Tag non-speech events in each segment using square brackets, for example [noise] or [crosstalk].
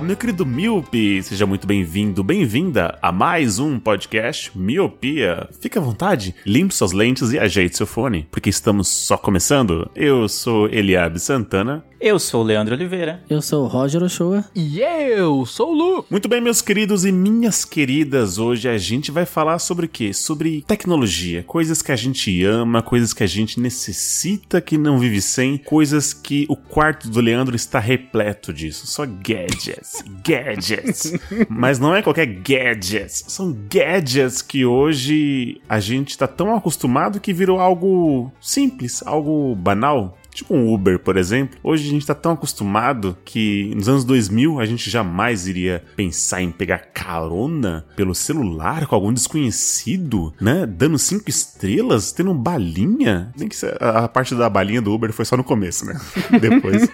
meu querido Miope! Seja muito bem-vindo, bem-vinda a mais um podcast Miopia. Fique à vontade, limpe suas lentes e ajeite seu fone, porque estamos só começando. Eu sou Eliabe Santana. Eu sou o Leandro Oliveira. Eu sou o Roger Ochoa. E eu sou o Lu. Muito bem, meus queridos e minhas queridas, hoje a gente vai falar sobre o quê? Sobre tecnologia, coisas que a gente ama, coisas que a gente necessita que não vive sem, coisas que o quarto do Leandro está repleto disso, só gadgets, gadgets. Mas não é qualquer gadgets, são gadgets que hoje a gente está tão acostumado que virou algo simples, algo banal. Tipo um Uber, por exemplo. Hoje a gente tá tão acostumado que nos anos 2000 a gente jamais iria pensar em pegar carona pelo celular com algum desconhecido, né? Dando cinco estrelas, tendo balinha. Nem que a parte da balinha do Uber foi só no começo, né? [laughs] Depois.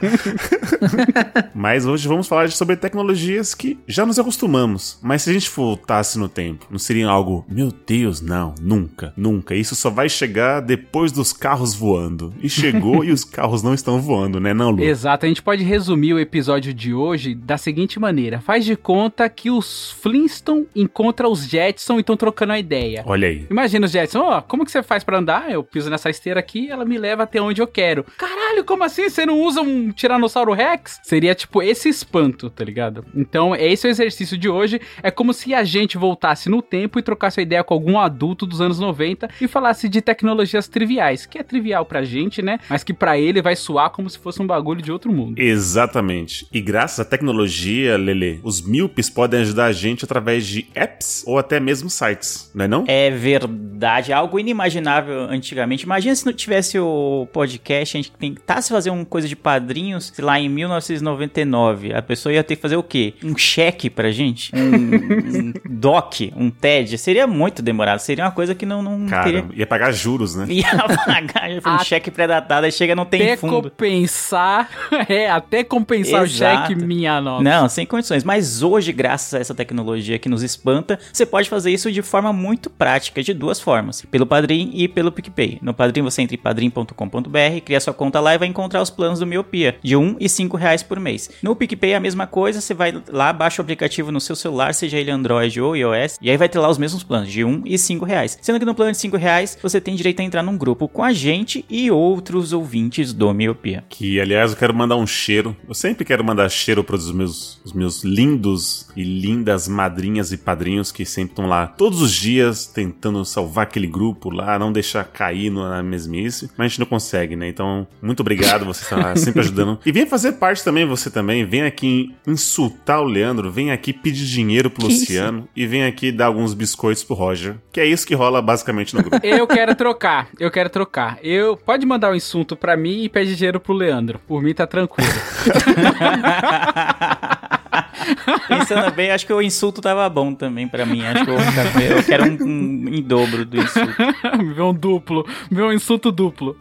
[laughs] Mas hoje vamos falar sobre tecnologias que já nos acostumamos. Mas se a gente voltasse no tempo, não seria algo, meu Deus, não, nunca, nunca. Isso só vai chegar depois dos carros voando. E chegou [laughs] e os carros não estão voando, né, não, Lu? Exato, a gente pode resumir o episódio de hoje da seguinte maneira: faz de conta que os Flintstone encontram os Jetson e estão trocando a ideia. Olha aí. Imagina os Jetson, ó, como que você faz pra andar? Eu piso nessa esteira aqui, ela me leva até onde eu quero. Caralho, como assim? Você não usa um Tiranossauro Rex? Seria tipo esse espanto, tá ligado? Então, esse é o exercício de hoje. É como se a gente voltasse no tempo e trocasse a ideia com algum adulto dos anos 90 e falasse de tecnologias triviais, que é trivial pra gente, né? Mas que pra ele vai soar como se fosse um bagulho de outro mundo. Exatamente. E graças à tecnologia, Lele, os míopes podem ajudar a gente através de apps ou até mesmo sites, não é não? É verdade, algo inimaginável antigamente. Imagina se não tivesse o podcast, a gente tentasse fazer uma coisa de padrinhos, sei lá, em 1999. A pessoa ia ter que fazer o quê? Um cheque pra gente? [laughs] Um, um doc, um TED? Seria muito demorado. Seria uma coisa que não, não Cara, teria... ia pagar juros, né? [laughs] Ia pagar um A- cheque pré-datado, aí chega não tem até fundo. compensar, [laughs] é, até compensar Exato. o cheque minha nota. Não, sem condições. Mas hoje, graças a essa tecnologia que nos espanta, você pode fazer isso de forma muito prática, de duas formas: pelo Padrim e pelo PicPay. No Padrim você entra em padrim.com.br, cria sua conta lá e vai encontrar os planos do Miopia, de R$ 1 e 5 reais por mês. No PicPay é a mesma coisa, você vai lá, baixa o aplicativo no seu celular, seja ele Android ou iOS, e aí vai ter lá os mesmos planos, de R$ 1 e 5 reais. Sendo que no plano de 5 reais, você tem direito a entrar num grupo com a gente e outros ouvintes do Miopia. Que, aliás, eu quero mandar um cheiro. Eu sempre quero mandar cheiro para os meus, os meus lindos e lindas madrinhas e padrinhos que sempre estão lá todos os dias tentando salvar aquele grupo lá, não deixar cair no- na mesmice. Mas a gente não consegue, né? Então, muito obrigado, você está [laughs] sempre ajudando. E venha fazer parte também, você também. Vem aqui insultar o Leandro, vem aqui pedir dinheiro pro Que isso? Luciano e vem aqui dar alguns biscoitos pro Roger. Que é isso que rola basicamente no grupo. [laughs] Eu quero trocar, eu quero trocar. Eu pode mandar um insulto pra mim e pede dinheiro pro Leandro. Por mim tá tranquilo. [laughs] [laughs] Pensando bem, acho que o insulto tava bom também pra mim. Acho que eu, vou ficar com- eu quero um, um em dobro do insulto. Me [laughs] vê um duplo, me vê um insulto duplo.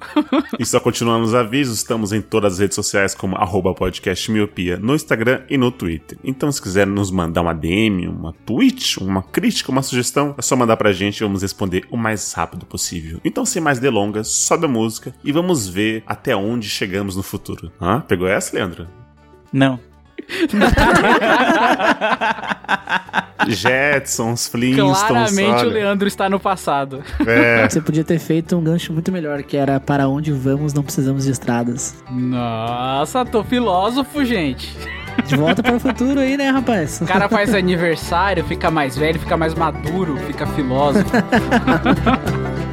E só continuando os avisos, estamos em todas as redes sociais como arroba podcast miopia, no Instagram e no Twitter. Então se quiser nos mandar uma DM, uma tweet, uma crítica, uma sugestão, é só mandar pra gente e vamos responder o mais rápido possível. Então sem mais delongas, sobe a música e vamos ver até onde chegamos no futuro. Hã? Pegou essa, Leandro? Não. [laughs] Jetsons, Flintstones, Claramente o olha. Leandro está no passado. É, Você podia ter feito um gancho muito melhor, que era para onde vamos, não precisamos de estradas. Nossa, tô filósofo, gente. De volta para o futuro aí, né, rapaz? O cara faz aniversário, fica mais velho, fica mais maduro, fica filósofo. [laughs]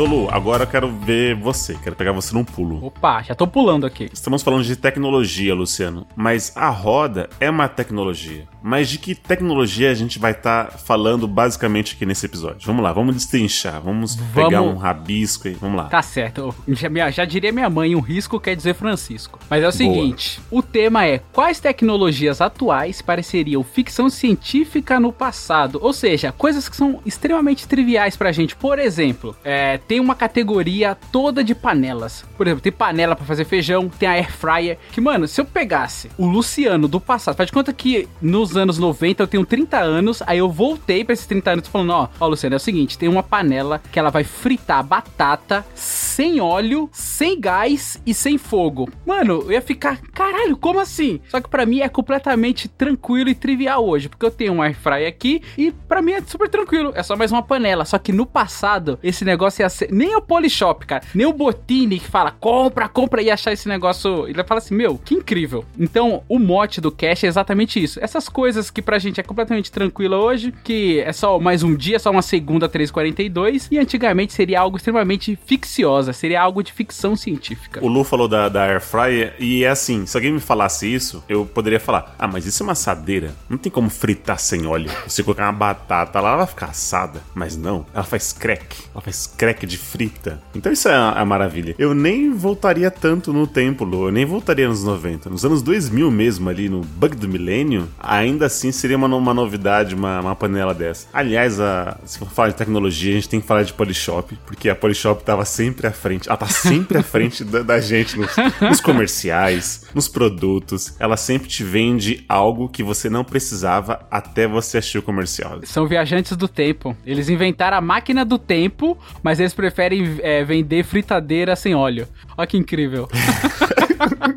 Mas, ô Lu, agora eu quero ver você. Quero pegar você num pulo. Opa, já tô pulando aqui. Estamos falando de tecnologia, Luciano. Mas a roda é uma tecnologia. Mas de que tecnologia a gente vai estar falando basicamente aqui nesse episódio? Vamos lá, vamos destrinchar. Vamos, pegar um rabisco aí. Vamos lá. Tá certo. Já, já diria minha mãe, um risco quer dizer Francisco. Mas é o seguinte: o tema é quais tecnologias atuais pareceriam ficção científica no passado? Ou seja, coisas que são extremamente triviais pra gente. Por exemplo, é, tem uma categoria toda de panelas. Por exemplo, tem panela pra fazer feijão, tem a air fryer. Que, mano, se eu pegasse o Luciano do passado, faz de conta que nos anos 90 eu tenho 30 anos, aí eu voltei pra esses 30 anos falando: ó, ó, Luciano, é o seguinte, tem uma panela que ela vai fritar batata sem óleo, sem gás e sem fogo. Mano, eu ia ficar, caralho, como assim? Só que pra mim é completamente tranquilo e trivial hoje, porque eu tenho um air aqui e pra mim é super tranquilo, é só mais uma panela. Só que no passado, esse negócio ia ser nem o Polishop, cara, nem o Botini que fala compra, compra e achar esse negócio, ele vai falar assim, meu, que incrível. Então, o mote do cache é exatamente isso. Essas coisas que pra gente é completamente tranquila hoje, que é só mais um dia, só uma segunda 342, e antigamente seria algo extremamente ficciosa, seria algo de ficção científica. O Lu falou da, da Air Fryer e é assim, se alguém me falasse isso, eu poderia falar, ah, mas isso é uma assadeira, não tem como fritar sem óleo. Você colocar uma batata lá, ela vai ficar assada. Mas não, ela faz crack, ela faz crack de frita. Então isso é a maravilha. Eu nem voltaria tanto no tempo, Lu, eu nem voltaria nos 90. Nos anos 2000 mesmo, ali no bug do milênio, ainda assim seria uma, uma novidade, uma, uma panela dessa. Aliás, a, se for falar de tecnologia, a gente tem que falar de Polishop, porque a Polishop tava sempre à frente, ela tá sempre à frente da, da gente nos, nos comerciais, nos produtos. Ela sempre te vende algo que você não precisava até você assistir o comercial. São viajantes do tempo. Eles inventaram a máquina do tempo, mas eles preferem é, vender fritadeira sem óleo. Olha que incrível. [laughs]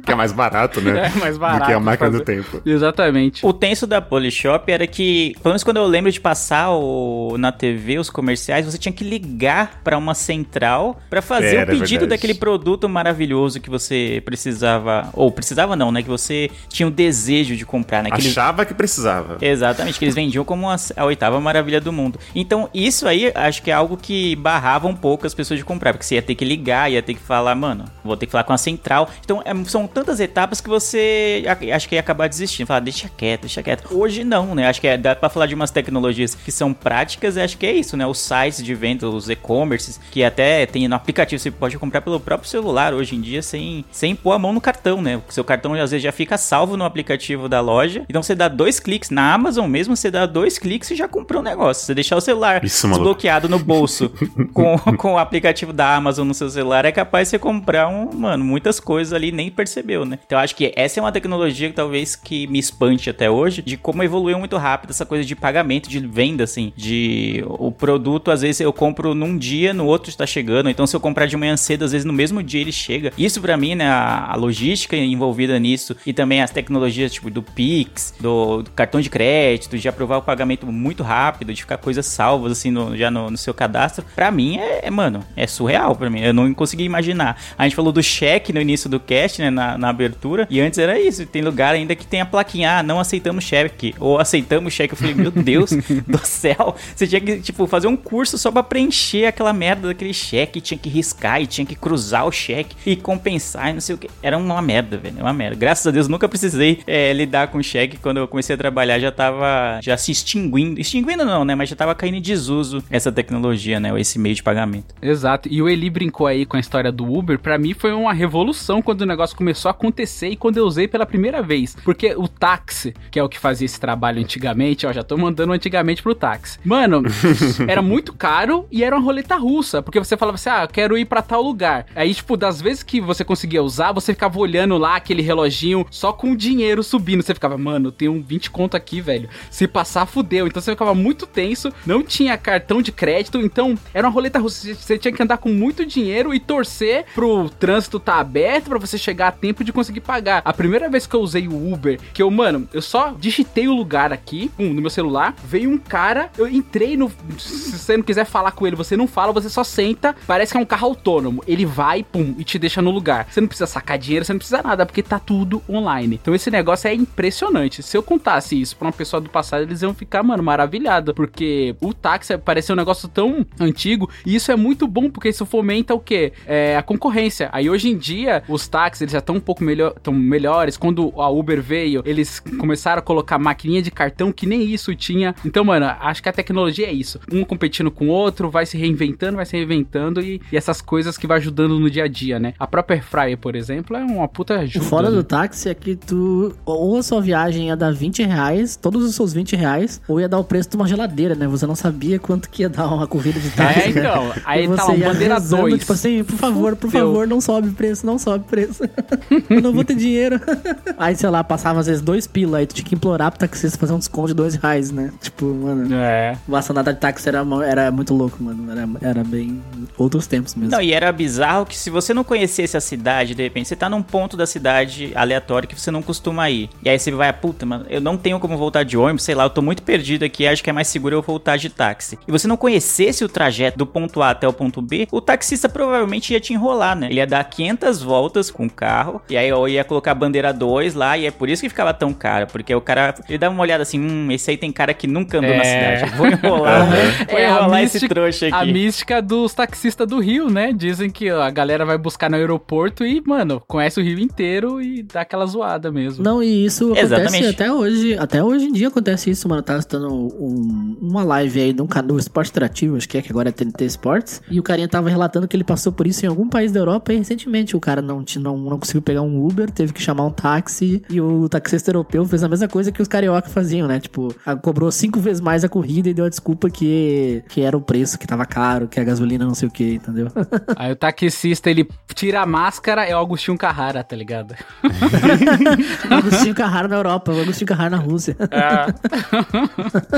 que é mais barato, né? É mais barato Do que a máquina do fazer. tempo. Exatamente. O tenso da Polishop era que, pelo menos quando eu lembro de passar o- na TV os comerciais, você tinha que ligar pra uma central pra fazer Era o pedido verdade. daquele produto maravilhoso que você precisava, ou precisava não, né, que você tinha o desejo de comprar, né? que eles- Achava que precisava. Exatamente, que eles vendiam como a, a oitava maravilha do mundo. Então, isso aí acho que é algo que barrava um pouco as pessoas de comprar, porque você ia ter que ligar, ia ter que falar, mano, vou ter que falar com a central. Então, são tantas etapas que você acho que ia acabar desistindo. Falar, deixa quieto, deixa quieto. Hoje não, né? Acho que é, dá pra falar de umas tecnologias que são práticas, acho que é isso, né? Os sites de venda, os e-commerces, que até tem no aplicativo, você pode comprar pelo próprio celular hoje em dia sem, sem pôr a mão no cartão, né? O seu cartão às vezes já fica salvo no aplicativo da loja. Então você dá dois cliques na Amazon mesmo, você dá dois cliques e já comprou o negócio. Você deixar o celular Isso, desbloqueado no bolso [laughs] com, com o aplicativo da Amazon no seu celular, é capaz de você comprar um, mano, muitas coisas ali nem percebeu, né? Então acho que essa é uma tecnologia que talvez que me espante até hoje, de como evoluiu muito rápido essa coisa de pagamento, de venda, assim, de o produto, às vezes eu compro num dia, no outro está chegando, então se eu comprar de manhã cedo, às vezes no mesmo dia ele chega. Isso pra mim, né, a, logística envolvida nisso e também as tecnologias tipo do Pix, do, do cartão de crédito, de aprovar o pagamento muito rápido, de ficar coisas salvas assim no- já no, no seu cadastro, pra mim é, é, mano, é surreal pra mim. Eu não consegui imaginar. A gente falou do cheque no início do cast, né, na, na abertura, e antes era isso. Tem lugar ainda que tem a plaquinha, ah, não aceitamos cheque, ou aceitamos cheque. Eu falei, meu Deus [laughs] do céu, você tinha que, tipo, fazer um curso só pra preencher aquela merda daquele cheque, tinha que riscar e tinha que cruzar o cheque e compensar e não sei o que. Era uma merda, velho, uma merda. Graças a Deus nunca precisei é, lidar com cheque. Quando eu comecei a trabalhar já tava já se extinguindo. Extinguindo não, né? Mas já tava caindo em desuso essa tecnologia, né? Esse meio de pagamento. Exato. E o Eli brincou aí com a história do Uber. Pra mim foi uma revolução quando o negócio começou a acontecer e quando eu usei pela primeira vez. Porque o táxi, que é o que fazia esse trabalho antigamente, ó, já tô mandando antigamente pro táxi. Mano, [laughs] era muito caro e era uma roleta russa. Porque você falava assim, ah, eu quero ir pra tal lugar. Aí, tipo, das vezes que você conseguia usar, você ficava olhando lá aquele reloginho só com dinheiro subindo. Você ficava, mano, eu tenho um 20 conto aqui, velho. Se passar, fudeu. Então você ficava muito tenso, não tinha cartão de crédito, então era uma roleta russa. Você- tinha que andar com muito dinheiro e torcer pro trânsito tá aberto, pra você você chegar a tempo de conseguir pagar. A primeira vez que eu usei o Uber, que eu, mano, eu só digitei o lugar aqui, pum, no meu celular, veio um cara, eu entrei no. Se você não quiser falar com ele, você não fala, você só senta, parece que é um carro autônomo. Ele vai, pum, e te deixa no lugar. Você não precisa sacar dinheiro, você não precisa nada, porque tá tudo online. Então esse negócio é impressionante. Se eu contasse isso pra uma pessoa do passado, eles iam ficar, mano, maravilhado, porque o táxi parece um negócio tão antigo, e isso é muito bom, porque isso fomenta o quê? É, a concorrência. Aí hoje em dia, os táxis eles já estão um pouco melhor, tão melhores. Quando a Uber veio, eles começaram a colocar maquininha de cartão que nem isso tinha. Então, mano, acho que a tecnologia é isso. Um competindo com o outro, vai se reinventando, vai se reinventando e, e essas coisas que vai ajudando no dia a dia, né? A própria Airfryer, por exemplo, é uma puta O ajuda. foda né? do táxi é que tu. Ou a sua viagem ia dar 20 reais, todos os seus 20 reais, ou ia dar o preço de uma geladeira, né? Você não sabia quanto que ia dar uma corrida de táxi. É, então. Aí tá lá, bandeira rezando, 2. Tipo assim, por favor, por favor, não sobe preço, não sobe preço. [laughs] Eu não vou ter dinheiro. [laughs] Aí, sei lá, passava às vezes dois pila, aí tu tinha que implorar pro taxista fazer um desconto de dois reais, né? Tipo, mano. É. O assinada de táxi era, era muito louco, mano. Era, era bem. Outros tempos mesmo. Não, e era bizarro que se você não conhecesse a cidade, de repente você tá num ponto da cidade aleatório que você não costuma ir. E aí você vai, ah, puta, mano, eu não tenho como voltar de ônibus, sei lá, eu tô muito perdido aqui, acho que é mais seguro eu voltar de táxi. E você não conhecesse o trajeto do ponto A até o ponto B, o taxista provavelmente ia te enrolar, né? Ele ia dar 500 voltas com o carro, e aí eu ia colocar a bandeira 2 lá, e é por isso que ficava tão caro, porque o cara, ele dava uma olhada assim, hum, esse aí tem cara que nunca andou na É. cidade, vou enrolar, vou É a enrolar esse mística- trouxa aqui. A mística dos taxistas do Rio, né? Dizem que ó, a galera vai buscar no aeroporto e, mano, conhece o Rio inteiro e dá aquela zoada mesmo. Não, e isso acontece Exatamente. até hoje. Até hoje em dia acontece isso, mano. Eu tava assistindo um- uma live aí de um canal Esporte Interativo, acho que é, que agora é TNT Sports. E o carinha tava relatando que ele passou por isso em algum país da Europa e recentemente o cara não, ti- não, não conseguiu pegar um Uber, teve que chamar um táxi. E o taxista europeu fez a mesma coisa que os carioca faziam, né? Tipo, cobrou cinco vezes mais a corrida e deu a desculpa que, que era o preço, que tava caro, que a gasolina não sei o que, entendeu? [laughs] Aí o taxista, ele tira a máscara, é o Agostinho Carrara, tá ligado? o [laughs] [laughs] Agostinho Carrara na Europa, o Agostinho Carrara na Rússia.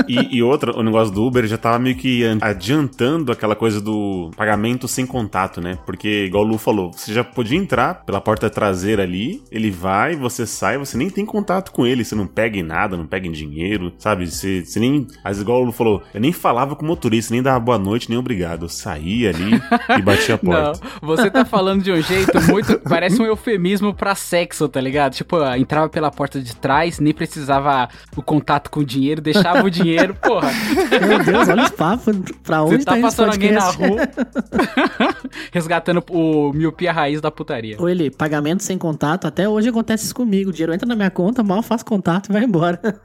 E, e outra, o negócio do Uber já tava meio que an- adiantando aquela coisa do pagamento sem contato, né? Porque, igual o Lu falou, você já podia entrar pela porta traseira ali, ele vai, você sai, você nem tem contato com ele, você não pega em nada, não pega em dinheiro, sabe? Você, você nem. Às vezes, igual o Lu falou, eu nem falava com o motorista, nem dava boa noite, nem obrigado. Eu saía ali e batia a [laughs] Não, porta. você tá falando de um [laughs] jeito muito. Parece um eufemismo pra sexo, tá ligado? Tipo, ó, entrava pela porta de trás, nem precisava o contato com o dinheiro, deixava o dinheiro, [laughs] porra. Meu Deus, olha os papos. Pra onde Você tá esse passando alguém na rua, resgatando o miopia raiz da putaria. Ou pagamento sem contato, até hoje acontece isso comigo. O dinheiro entra na minha conta, mal faço contato e vai embora. [laughs]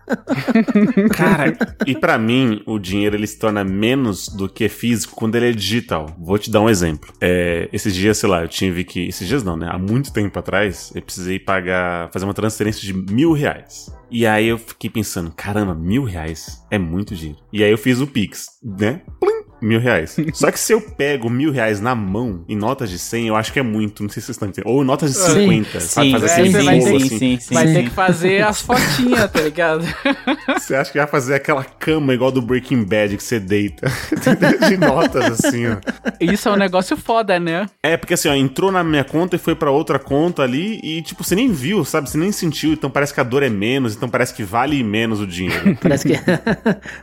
Cara, e pra mim, o dinheiro ele se torna menos do que físico quando ele é digital. Vou te dar um exemplo. É, esses dias, sei lá, eu tive que. Esses dias não, né? Há muito tempo atrás, eu precisei pagar. fazer uma transferência de mil reais. E aí eu fiquei pensando, caramba, mil reais é muito dinheiro. E aí eu fiz o Pix, né? Plim! Mil reais. [laughs] Só que se eu pego mil reais na mão, em notas de 100, eu acho que é muito. Não sei se vocês estão entendendo. Ou em notas de Sim. 50, sabe? Sim, Fazer é, sim, vai bolo ter sim, assim. sim, sim, Vai sim. ter que fazer as fotinhas, tá ligado? [laughs] Você acha que vai fazer aquela cama igual do Breaking Bad que você deita? [laughs] de notas, assim, ó. Isso é um negócio foda, né? É, porque assim, ó, entrou na minha conta e foi pra outra conta ali e, tipo, você nem viu, sabe? Você nem sentiu, então parece que a dor é menos, então parece que vale menos o dinheiro. Parece que,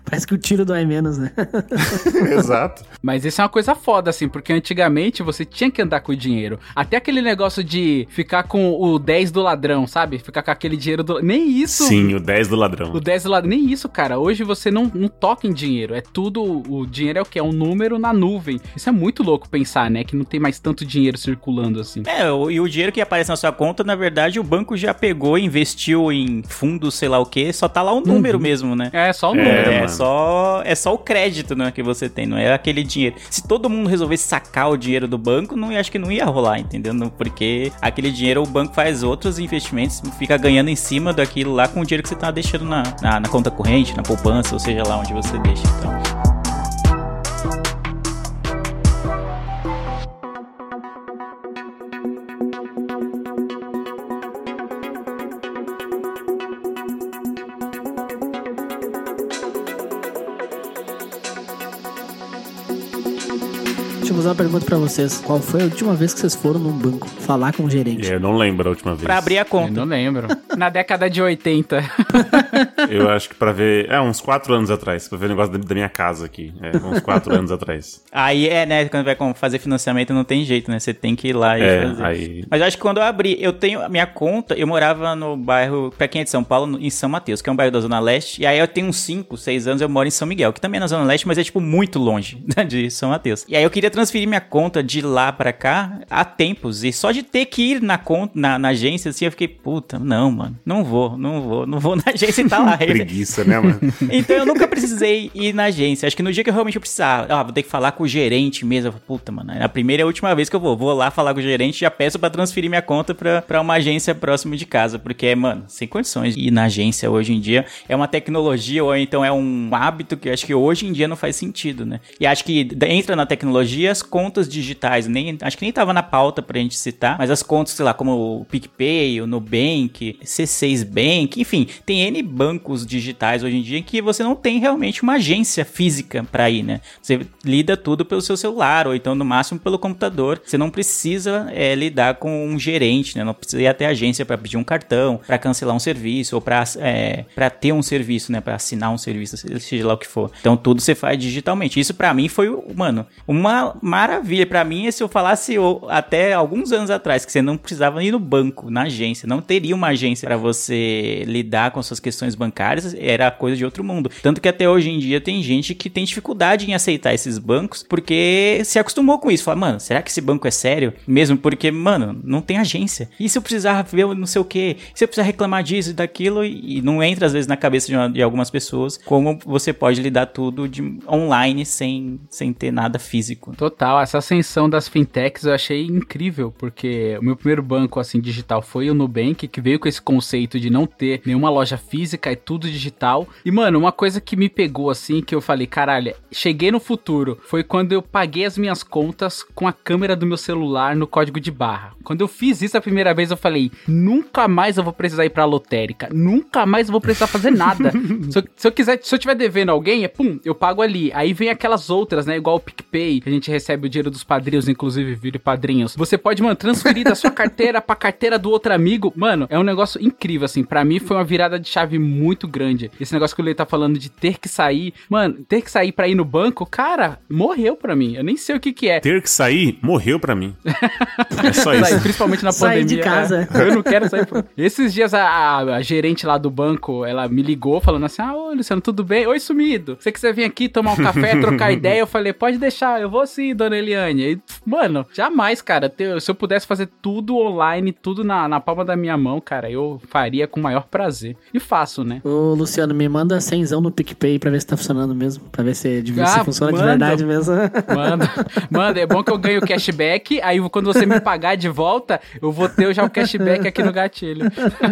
parece que o tiro dói menos, né? Exato. Mas isso é uma coisa foda, assim, porque antigamente você tinha que andar com o dinheiro. Até aquele negócio de ficar com o 10 do ladrão, sabe? Ficar com aquele dinheiro do. Nem isso. Sim, o 10 do ladrão. O 10 do lado, nem isso, cara. Hoje você não, não toca em dinheiro. É tudo. O dinheiro é o quê? É um número na nuvem. Isso é muito louco pensar, né? Que não tem mais tanto dinheiro circulando assim. É, o- e o dinheiro que aparece na sua conta, na verdade, o banco já pegou, investiu em fundos, sei lá o que, só tá lá o número mesmo, né? É só o É, número. É, mano. só, é só o crédito né, que você tem, não é aquele dinheiro. Se todo mundo resolvesse sacar o dinheiro do banco, não, acho que não ia rolar, entendeu? Porque aquele dinheiro o banco faz outros investimentos, fica ganhando em cima daquilo lá com o dinheiro que você tá deixando na, na, na conta corrente, na poupança, ou seja lá onde você deixa. Então. Pergunta pra vocês. Qual foi a última vez que vocês foram num banco falar com o gerente? É, Eu não lembro a última vez. Pra abrir a Eu conta. não lembro. Na década de 80. [laughs] Eu acho que pra ver. É, uns quatro anos atrás. Pra ver o negócio da, minha casa aqui. É, uns quatro anos atrás. Aí é, né, quando vai fazer financiamento não tem jeito, né? Você tem que ir lá e É, fazer. aí. Mas eu acho que quando eu abri, eu tenho a minha conta, eu morava no bairro, pra quem é de São Paulo, em São Mateus, que é um bairro da Zona Leste, e aí eu tenho uns 5, 6 anos eu moro em São Miguel, que também é na Zona Leste, mas é tipo muito longe [laughs] né, de São Mateus. E aí eu queria transferir minha conta de lá pra cá há tempos, e só de ter que ir na conta, na, na agência, assim, eu fiquei, puta, não, mano, não vou, não vou, não vou na agência e tá lá. [laughs] Preguiça, né, mano? [laughs] Então eu nunca precisei ir na agência. Acho que no dia que eu realmente precisar, ah, vou ter que falar com o gerente mesmo. Puta, mano, é a primeira e a última vez que eu vou. Vou lá falar com o gerente e já peço pra transferir minha conta pra, pra uma agência próximo de casa. Porque, mano, sem condições de ir na agência hoje em dia. É uma tecnologia ou então é um hábito que eu acho que hoje em dia não faz sentido, né? E acho que entra na tecnologia as contas digitais. Nem, acho que nem tava na pauta pra gente citar, mas as contas, sei lá, como o PicPay, o Nubank, C6 Bank, enfim, tem N bancos digitais hoje em dia que você não tem realmente uma agência física pra ir, né? Você lida tudo pelo seu celular ou então no máximo pelo computador. Você não precisa é, lidar com um gerente, né? Não precisa ir até a agência pra pedir um cartão, pra cancelar um serviço ou pra é, para ter um serviço, né? Pra assinar um serviço, seja lá o que for. Então tudo você faz digitalmente. Isso pra mim foi, mano, uma maravilha. Pra mim, se eu falasse até alguns anos atrás que você não precisava ir no banco, na agência, não teria uma agência pra você lidar com suas questões bancárias, era coisa de outro mundo. Tanto que até hoje em dia tem gente que tem dificuldade em aceitar esses bancos porque se acostumou com isso. Fala, mano, será que esse banco é sério? Mesmo porque, mano, não tem agência. E se eu precisar ver não sei o que? Se eu precisar reclamar disso e daquilo? E não entra às vezes na cabeça de, uma- de algumas pessoas como você pode lidar tudo de online sem, sem ter nada físico. Total, essa ascensão das fintechs eu achei incrível, porque o meu primeiro banco assim digital foi o Nubank, que veio com esse conceito de não ter nenhuma loja física, é tudo digital. E mano, uma coisa que me pegou assim, que eu falei, caralho, cheguei no futuro, foi quando eu paguei as minhas contas com a câmera do meu celular no código de barra. Quando eu fiz isso a primeira vez, eu falei, nunca mais eu vou precisar ir pra lotérica, nunca mais eu vou precisar fazer nada. [laughs] se, eu, se eu quiser, se eu tiver devendo alguém, é pum, eu pago ali. Aí vem aquelas outras, né? Igual o PicPay, que a gente recebe o dinheiro dos padrinhos, inclusive vire padrinhos. Você pode, mano, transferir da sua [laughs] carteira pra carteira do outro amigo. Mano, é um negócio incrível, assim. Pra mim foi uma virada de chave muito grande. Esse negócio que o Lei tá falando de ter que sair. Mano, ter que sair pra ir no banco, cara, morreu pra mim. Eu nem sei o que que é. Ter que sair, morreu pra mim. É só Sair, isso. principalmente na Sair pandemia. de casa. é. [laughs] Eu não quero sair. Por... Esses dias a, a- a gerente lá do banco, ela me ligou falando assim: Ah, ô Luciano, tudo bem? Oi, sumido. Você quiser vir aqui tomar um café, trocar [laughs] ideia? Eu falei: Pode deixar, eu vou sim, dona Eliane. E, mano, jamais, cara. Se eu pudesse fazer tudo online, tudo na, na palma da minha mão, cara, eu faria com o maior prazer. E faço, né? Ô, Luciano, me manda 100 no PicPay pra ver se tá funcionando mesmo. Pra ver se, de- Ah, se funciona manda. de verdade mesmo. [laughs] Manda, manda, é bom que eu ganho cashback, aí quando você me pagar de volta, eu vou ter já o cashback aqui no gatilho.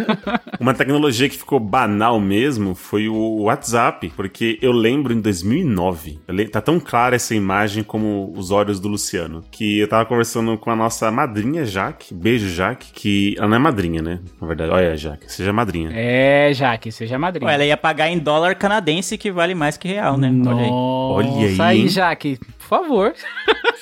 [laughs] Uma tecnologia que ficou banal mesmo foi o WhatsApp, porque eu lembro em 2009, eu le- tá tão clara essa imagem como os olhos do Luciano, que eu tava conversando com a nossa madrinha Jaque, beijo Jaque, que ela não é madrinha, né? Na verdade, olha Jaque, seja madrinha. É, Jaque, seja madrinha. Ué, ela ia pagar em dólar canadense que vale mais que real, né? Olha aí. Olha aí, Nossa, aí? Jaque, por favor.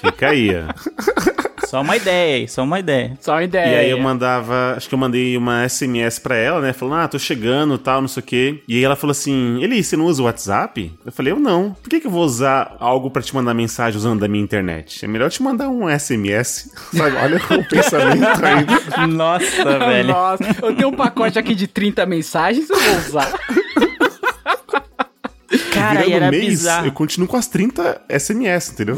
Fica aí, ó. [laughs] Só uma ideia aí, só uma ideia. Só uma ideia. E aí eu mandava, acho que eu mandei uma SMS pra ela, né? Falando, ah, tô chegando, tal, não sei o quê. E aí ela falou assim, Eli, você não usa o WhatsApp? Eu falei, eu não. Por que, que eu vou usar algo pra te mandar mensagem usando da minha internet? É melhor eu te mandar um SMS. [laughs] Sabe? Olha o pensamento aí. Nossa, velho. Nossa, eu tenho um pacote aqui de 30 mensagens, eu vou usar. [laughs] Cara, Virando era mês, bizarro. eu continuo com as 30 SMS, entendeu?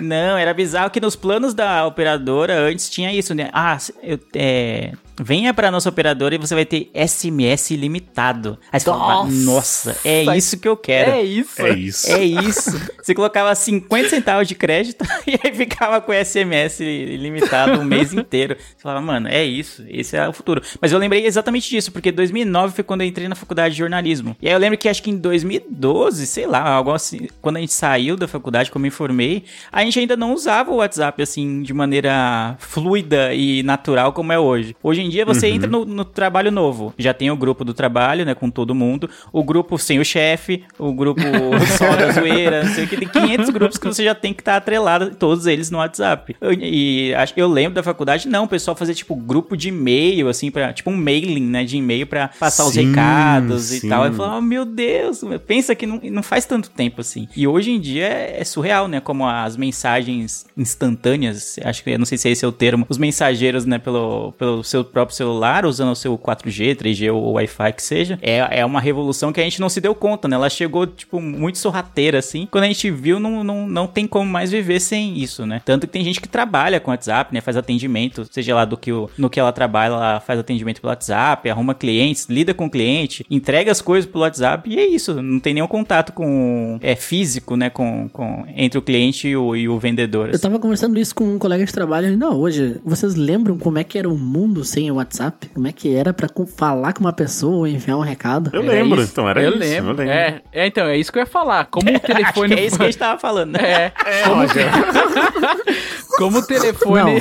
Não, era bizarro que nos planos da operadora antes tinha isso, né? Ah, eu, é, venha pra nossa operadora e você vai ter SMS ilimitado. Aí você falava, nossa, é isso que eu quero. É isso. É isso. É isso. Você colocava 50 centavos de crédito [laughs] e aí ficava com SMS ilimitado um mês inteiro. Você falava, mano, é isso. Esse é o futuro. Mas eu lembrei exatamente disso, porque 2009 foi quando eu entrei na faculdade de jornalismo. E aí eu lembro que acho que em 2010 2012, sei lá, algo assim. Quando a gente saiu da faculdade, quando eu me formei, a gente ainda não usava o WhatsApp assim de maneira fluida e natural como é hoje. Hoje em dia você entra no, no trabalho novo, já tem o grupo do trabalho, né, com todo mundo, o grupo sem o chefe, o grupo [laughs] só da zoeira, não sei o que, tem 500 grupos que você já tem que estar atrelado, todos eles no WhatsApp. Eu- E acho- eu lembro da faculdade, não, o pessoal fazia tipo grupo de e-mail, assim, pra, tipo um mailing, né, de e-mail pra passar os Sim, recados e sim. tal. Eu falava, oh, meu Deus, pensa que não, não faz tanto tempo assim. E hoje em dia é, é surreal, né, como as mensagens instantâneas, acho que, eu não sei se esse é o termo, os mensageiros, né, pelo, pelo seu próprio celular, usando o seu 4G, 3G ou Wi-Fi que seja, é, é uma revolução que a gente não se deu conta, né? Ela chegou, tipo, muito sorrateira, assim. Quando a gente viu, não, não, não tem como mais viver sem isso, né? Tanto que tem gente que trabalha com WhatsApp, né? Faz atendimento, seja lá do que o, no que ela trabalha, ela faz atendimento pelo WhatsApp, arruma clientes, lida com o cliente, entrega as coisas pelo WhatsApp e é isso. Não tem nenhum contato com é físico, né? Com, com entre o cliente e o, e o vendedor. Eu tava conversando isso com um colega de trabalho ainda hoje. Vocês lembram como é que era o mundo sem o WhatsApp? Como é que era pra falar com uma pessoa ou enviar um recado? Eu Era lembro, isso. então era eu isso. Lembro. Eu lembro. É, é, então, é isso que eu ia falar. Como o [laughs] Acho telefone. que é isso que a gente tava falando, né? É, [laughs] como, [laughs] como o telefone.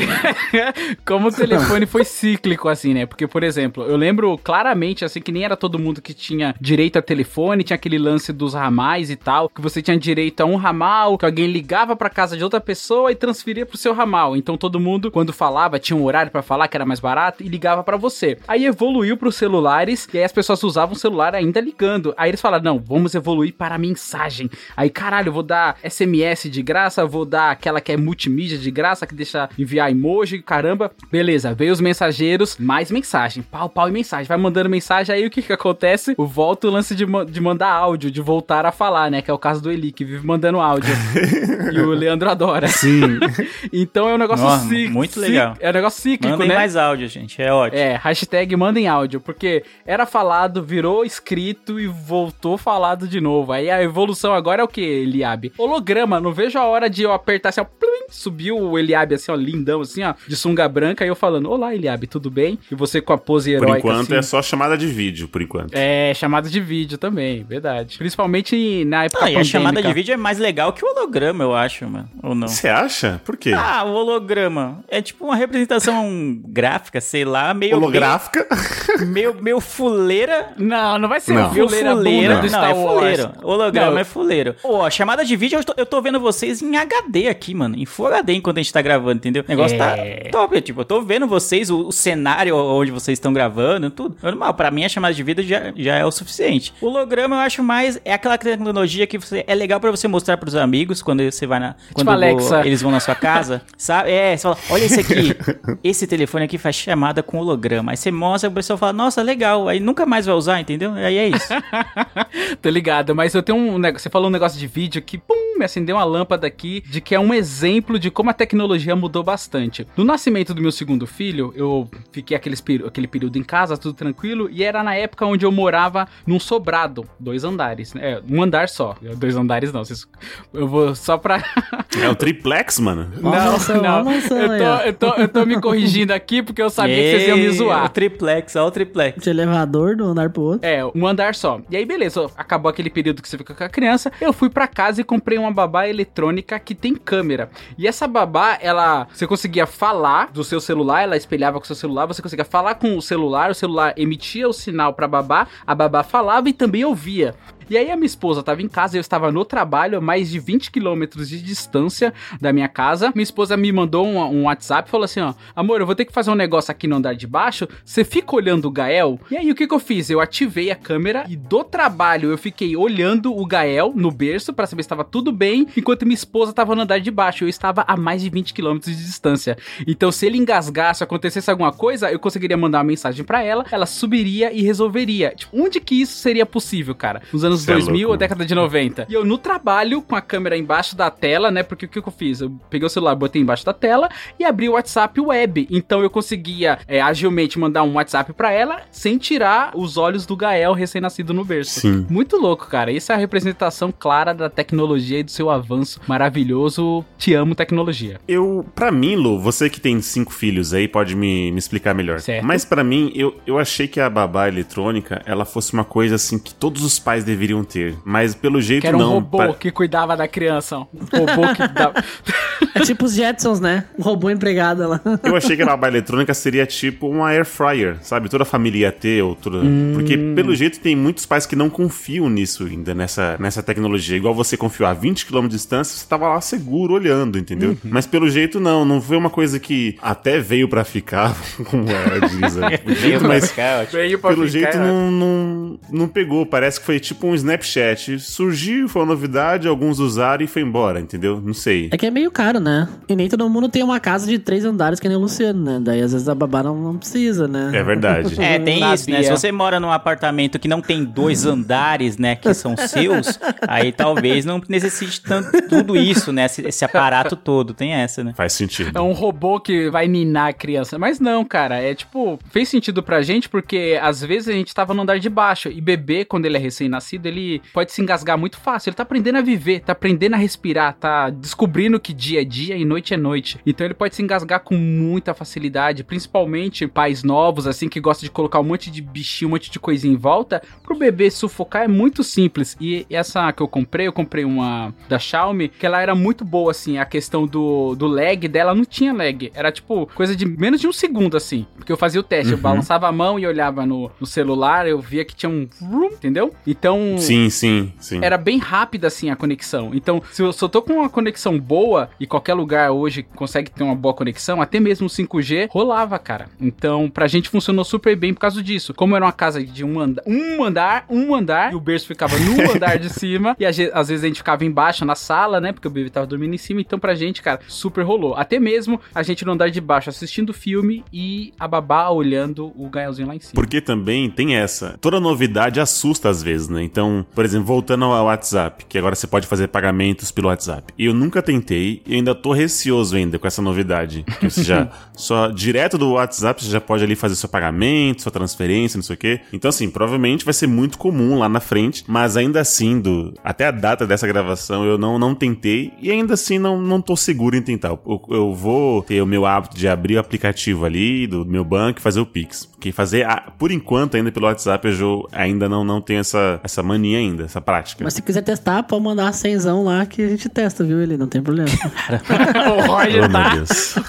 como o telefone foi cíclico, assim, né? Porque, por exemplo, eu lembro claramente, assim, que nem era todo mundo que tinha direito a telefone, tinha aquele lance dos ramais e tal, que você tinha direito a um ramal, que alguém ligava pra casa de outra pessoa e transferia pro seu ramal. Então todo mundo, quando falava, tinha um horário pra falar que era mais barato e ligava pra você. Aí evoluiu pros celulares e aí as pessoas usavam o celular ainda ligando. Aí eles falaram: não, vamos evoluir para mensagem. Aí, caralho, vou dar SMS de graça, vou dar aquela que é multimídia de graça, que deixa enviar emoji, caramba. Beleza, veio os mensageiros, mais mensagem, pau, pau e mensagem. Vai mandando mensagem, aí o que que acontece? O volta o lance de, de mandar áudio, de voltar a falar, né? Que é o caso do Eli, que vive mandando áudio. e o Leandro adora. Sim. [laughs] Então é um negócio Nossa, cíclico. muito legal. É um negócio cíclico, Mandem né? mais áudio, gente. É ótimo. É, hashtag mandem áudio, porque era falado, virou escrito e voltou falado de novo. Aí a evolução agora é o que, Eliabe? Holograma, não vejo a hora de eu apertar assim, ó, plim, subiu o Eliabe assim, ó, lindão assim, ó, de sunga branca, e eu falando, olá, Eliabe, tudo bem? E você com a pose Por heróica enquanto assim. é só chamada de vídeo, por enquanto. É, chamada de vídeo também, verdade. Principalmente na época Ah, e a chamada de pandêmica. vídeo é mais legal que o holograma, eu acho, mano. Ou não? Você acha? Por quê? Ah, o holograma. É tipo uma representação [laughs] gráfica, sei lá, meio. Holográfica? Meio fuleira. Não, não vai ser Não. Meio fuleira, fuleira. do Não, Star é Wars. fuleiro. Holograma Não. é fuleiro. Pô, a chamada de vídeo, eu tô, eu tô vendo vocês em HD aqui, mano. Em Full HD enquanto a gente tá gravando, entendeu? O negócio É. tá top. Tipo, eu tô vendo vocês, o, o cenário onde vocês estão gravando, tudo. Normal, pra mim a chamada de vídeo já, já é o suficiente. O holograma eu acho mais. É aquela tecnologia que você, é legal pra você mostrar pros amigos quando você vai na. Quando Tipo Alexa. eles vão na sua casa. sabe? É, você fala, olha esse aqui. [laughs] Esse telefone aqui faz chamada com holograma. Aí você mostra, o pessoal fala, nossa, legal. Aí nunca mais vai usar, entendeu? Aí é isso. [laughs] Tô ligado, mas eu tenho um negócio. Você falou um negócio de vídeo que, pum, me acendeu uma lâmpada aqui de que é um exemplo de como a tecnologia mudou bastante. No nascimento do meu segundo filho, eu fiquei aqueles, peri- aquele período em casa, tudo tranquilo, e era na época onde eu morava num sobrado, dois andares, né? É, um andar só. Dois andares não, vocês- eu vou só pra. [laughs] É o triplex, mano? Ó, mansão, ó, mansão eu, tô, eu, tô, eu tô me corrigindo aqui porque eu sabia que vocês iam me Ei, zoar. O triplex, ó o triplex. De elevador de um andar pro outro. É, um andar só. E aí, beleza, acabou aquele período que você fica com a criança. Eu fui pra casa e comprei uma babá eletrônica que tem câmera. E essa babá, ela. Você conseguia falar do seu celular, ela espelhava com o seu celular, você conseguia falar com o celular, o celular emitia o sinal pra babá, a babá falava e também ouvia. E aí a minha esposa tava em casa, eu estava no trabalho, a mais de 20 quilômetros de distância da minha casa. Minha esposa me mandou um, um WhatsApp e falou assim: ó, amor, eu vou ter que fazer um negócio aqui no andar de baixo. Você fica olhando o Gael? E aí o que que eu fiz? Eu ativei a câmera e do trabalho eu fiquei olhando o Gael no berço para saber se estava tudo bem, enquanto minha esposa estava no andar de baixo. Eu estava a mais de 20 quilômetros de distância. Então, se ele engasgasse, acontecesse alguma coisa, eu conseguiria mandar uma mensagem para ela, ela subiria e resolveria. Tipo, onde que isso seria possível, cara? Nos anos É 2000 ou louco. década de 90. E eu no trabalho, com a câmera embaixo da tela, né? Porque o que que eu fiz? Eu peguei o celular, botei embaixo da tela e abri o WhatsApp web. Então eu conseguia é, agilmente mandar um WhatsApp pra ela sem tirar os olhos do Gael recém-nascido no berço. Sim. Muito louco, cara. Isso é a representação clara da tecnologia e do seu avanço maravilhoso. Te amo, tecnologia. Eu, pra mim, Lu, você que tem cinco filhos aí pode me, me explicar melhor. Certo. Mas pra mim, eu, eu achei que a babá eletrônica, ela fosse uma coisa assim que todos os pais deveriam deveriam ter. Mas pelo jeito Que era um não. robô Pa- que cuidava da criança. Um robô que dava. É tipo os Jetsons, né? Um robô empregado lá. Eu achei que a aba eletrônica seria tipo uma air fryer, sabe? Toda a família ia ter, ou toda... Porque, pelo jeito, tem muitos pais que não confiam nisso ainda, nessa, nessa tecnologia. Igual você confiou a 20 km de distância, você tava lá seguro, olhando, entendeu? Mas, pelo jeito, não. Não foi uma coisa que até veio pra ficar, [laughs] como a diz a- o Veio pra mas... ficar, ótimo. Veio pra Pelo ficar, jeito é. não, não, não pegou. Parece que foi tipo um Snapchat. Surgiu, foi uma novidade, alguns usaram e foi embora, entendeu? Não sei. É que é meio caro, né? E nem todo mundo tem uma casa de três andares que nem o Luciano, né? Daí às vezes a babá não, não precisa, né? É verdade. [laughs] É, tem Sabia. isso, né? Se você mora num apartamento que não tem dois [laughs] andares, né, que são seus, aí talvez não necessite tanto tudo isso, né? Esse, esse aparato todo, tem essa, né? Faz sentido. É um robô que vai ninar a criança. Mas não, cara, é tipo, fez sentido pra gente porque às vezes a gente tava no andar de baixo e bebê, quando ele é recém-nascido, ele pode se engasgar muito fácil. Ele tá aprendendo a viver, tá aprendendo a respirar, tá descobrindo que dia é dia e noite é noite. Então ele pode se engasgar com muita facilidade, principalmente pais novos, assim, que gostam de colocar um monte de bichinho, um monte de coisinha em volta. Pro bebê sufocar é muito simples. E essa que eu comprei, eu comprei uma da Xiaomi, que ela era muito boa, assim, a questão do, do lag dela não tinha lag. Era tipo coisa de menos de um segundo, assim. Porque eu fazia o teste, eu balançava a mão e olhava no, no celular, eu via que tinha um. Entendeu? Então. Sim, sim, sim. Era bem rápida assim a conexão. Então, se eu, eu tô com uma conexão boa e qualquer lugar hoje consegue ter uma boa conexão, até mesmo o 5G rolava, cara. Então, pra gente funcionou super bem por causa disso. Como era uma casa de um andar, um andar, um andar, e o berço ficava no [laughs] andar de cima, e às vezes a gente ficava embaixo na sala, né? Porque o bebê tava dormindo em cima. Então, pra gente, cara, super rolou. Até mesmo a gente no andar de baixo assistindo filme e a babá olhando o gaelzinho lá em cima. Porque também tem essa. Toda novidade assusta às vezes, né? Então, por exemplo, voltando ao WhatsApp, que agora você pode fazer pagamentos pelo WhatsApp. Eu nunca tentei e ainda tô receoso ainda com essa novidade. Que você já, [laughs] só direto do WhatsApp, você já pode ali fazer seu pagamento, sua transferência, não sei o quê. Então, assim, provavelmente vai ser muito comum lá na frente, mas ainda assim, do, até a data dessa gravação, eu não, não tentei e ainda assim não, não tô seguro em tentar. Eu, eu vou ter o meu hábito de abrir o aplicativo ali do meu banco e fazer o Pix. Porque fazer, ah, por enquanto, ainda pelo WhatsApp, eu ainda não, não tenho essa, essa mania ainda, essa prática. Mas se quiser testar, pode mandar cenzão lá que a gente testa, viu? Ele não tem problema. [laughs] o Roger Oh, tá.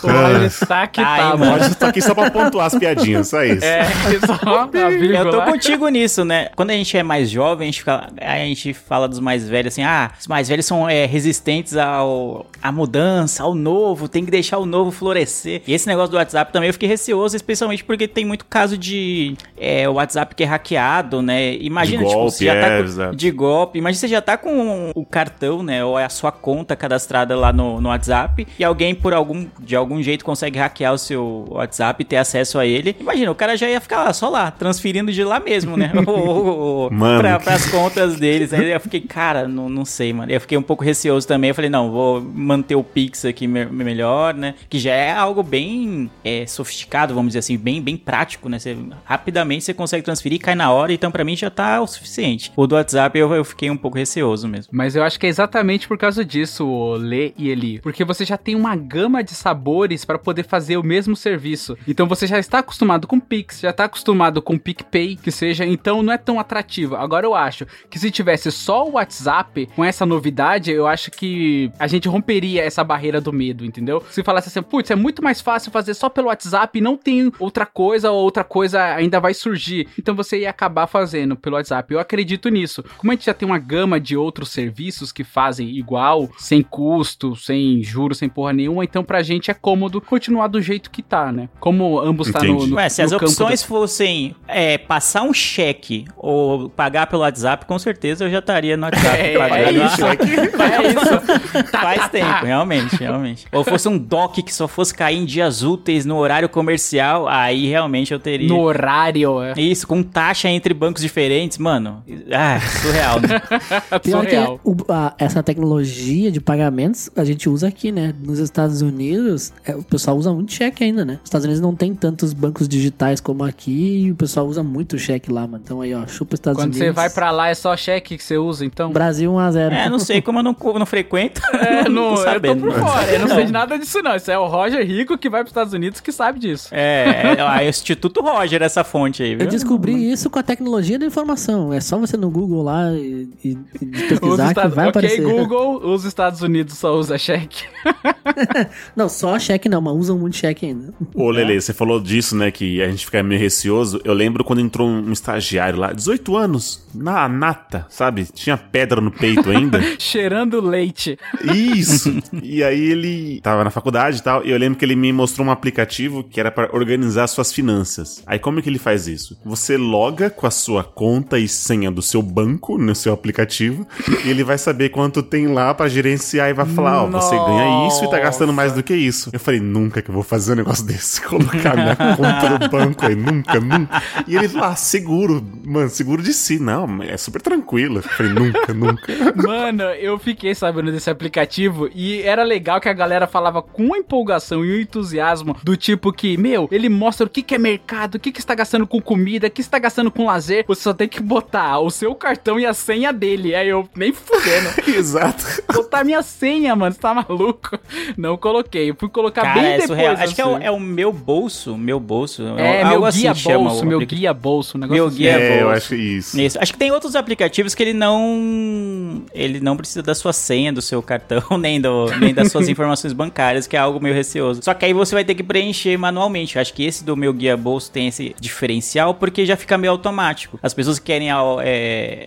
O Roger tá que Tá tá, mano. Pode estar aqui só pra pontuar as piadinhas, só isso. É, [laughs] só a. [laughs] Eu tô contigo nisso, né? Quando a gente é mais jovem, a gente, fica, a gente fala dos mais velhos assim, ah, os mais velhos são é, resistentes ao, à mudança, ao novo, tem que deixar o novo florescer. E esse negócio do WhatsApp também eu fiquei receoso, especialmente porque tem muito caso de é, WhatsApp que é hackeado, né? Imagina, tipo, golpe, você já é, tá exato. de golpe, imagina você já tá com o cartão, né? Ou a sua conta cadastrada lá no, no WhatsApp e alguém por algum, de algum jeito consegue hackear o seu WhatsApp e ter acesso a ele. Imagina, o cara já ia ficar lá, só lá, transferindo de lá mesmo, né? [laughs] O- o- o- Mano, pra, que- pras contas deles. Aí eu fiquei, cara, não, não sei, mano. Eu fiquei um pouco receoso também. Eu falei, não, vou manter o Pix aqui me- melhor, né? Que já é algo bem é, sofisticado, vamos dizer assim, bem, bem prático, né? Você, rapidamente você consegue transferir, cai na hora, então pra mim já tá o suficiente. O do WhatsApp eu, eu fiquei um pouco receoso mesmo. Mas eu acho que é exatamente por causa disso, o Lê e Eli. Porque você já tem uma gama de sabores para poder fazer o mesmo serviço. Então você já está acostumado com Pix, já está acostumado com PicPay, que seja, então não é tão atrativo. Agora eu acho que se tivesse só o WhatsApp com essa novidade, eu acho que a gente romperia essa barreira do medo, entendeu? Se falasse assim, putz, é muito mais fácil fazer só pelo WhatsApp não tem outra coisa ou outra coisa ainda vai surgir. Então você ia acabar fazendo pelo WhatsApp. Eu acredito nisso. Como a gente já tem uma gama de outros serviços que fazem igual, sem custo, sem juros, sem porra nenhuma, então pra gente é cômodo continuar do jeito que tá, né? Como ambos tá no, Entendi. no, Ué, se no as campo opções do- fossem é, passar um cheque ou pagar pelo WhatsApp, com certeza eu já estaria no WhatsApp. [laughs] É, pagando. é isso. É [laughs] isso. Tá, Faz tá, tempo, tá. realmente, realmente. Ou fosse um doc que só fosse cair em dias úteis no horário comercial, aí realmente eu teria. No horário, é. Isso, com taxa entre bancos diferentes, mano. Ah, surreal, né? [laughs] Pior que é, Surreal. o- a- essa tecnologia de pagamentos a gente usa aqui, né? Nos Estados Unidos, é, o pessoal usa muito cheque ainda, né? Os Estados Unidos não tem tantos bancos digitais como aqui e o pessoal usa muito cheque lá, mano. Então aí, ó, chupa os Estados Quando Unidos. você vai pra lá é só cheque que você usa, então. Brasil 1x0. É, não sei, como eu não, não frequento. [laughs] É, não, não, tô eu tô sabendo. por fora. Eu não sei de nada disso, não. Isso é o Roger Rico que vai pros Estados Unidos que sabe disso. É, é, é o Instituto Roger, essa fonte aí, viu? Eu descobri isso com a tecnologia da informação. É só você no Google lá e, e, e pesquisar que vai ok, aparecer. Google, os Estados Unidos só usa cheque. [laughs] Não, só cheque não, mas usam muito cheque ainda. Ô, Lele, você falou disso, né? Que a gente fica meio receoso. Eu lembro quando entrou um estagiário lá, 18 anos, na nata, sabe? Tinha pedra no peito ainda. [laughs] Cheirando leite. Isso! [laughs] e aí ele tava na faculdade e tal, e eu lembro que ele me mostrou um aplicativo que era pra organizar suas finanças. Aí como é que ele faz isso? Você loga com a sua conta e senha do seu banco no seu aplicativo, e ele vai saber quanto tem lá pra gerenciar e vai falar, ó, você ganha isso e tá gastando mais do que isso. Eu falei, nunca que eu vou fazer um negócio desse, [laughs] colocar minha conta no banco aí, nunca, nunca. E ele lá, seguro, mano, seguro de si, não, é super tranquilo. Eu falei, nunca, nunca. Mano, eu fiquei sabendo desse aplicativo e era legal que a galera falava com empolgação e entusiasmo do tipo que, meu, ele mostra o que, que é mercado, o que, que está gastando com comida, o que está gastando com lazer. Você só tem que botar o seu cartão e a senha dele. Aí eu nem fudendo. [laughs] Exato. botar minha senha, mano, você tá maluco? Não coloquei. Eu fui colocar Cara, bem é depois. surreal. Acho que é o, assim. é o meu bolso, meu bolso. É, algo meu assim guia chama bolso, o meu guia bolso, um negócio Meu assim. guia É, eu bolso. acho isso. Isso. Acho que tem outros aplicativos que ele não. Ele não precisa da sua senha, do seu cartão, [laughs] nem, do, nem das suas [laughs] informações bancárias, que é algo meio receoso. Só que aí você vai ter que preencher manualmente. Eu acho que esse do meu guia bolso tem esse diferencial porque já fica meio automático. As pessoas que querem é,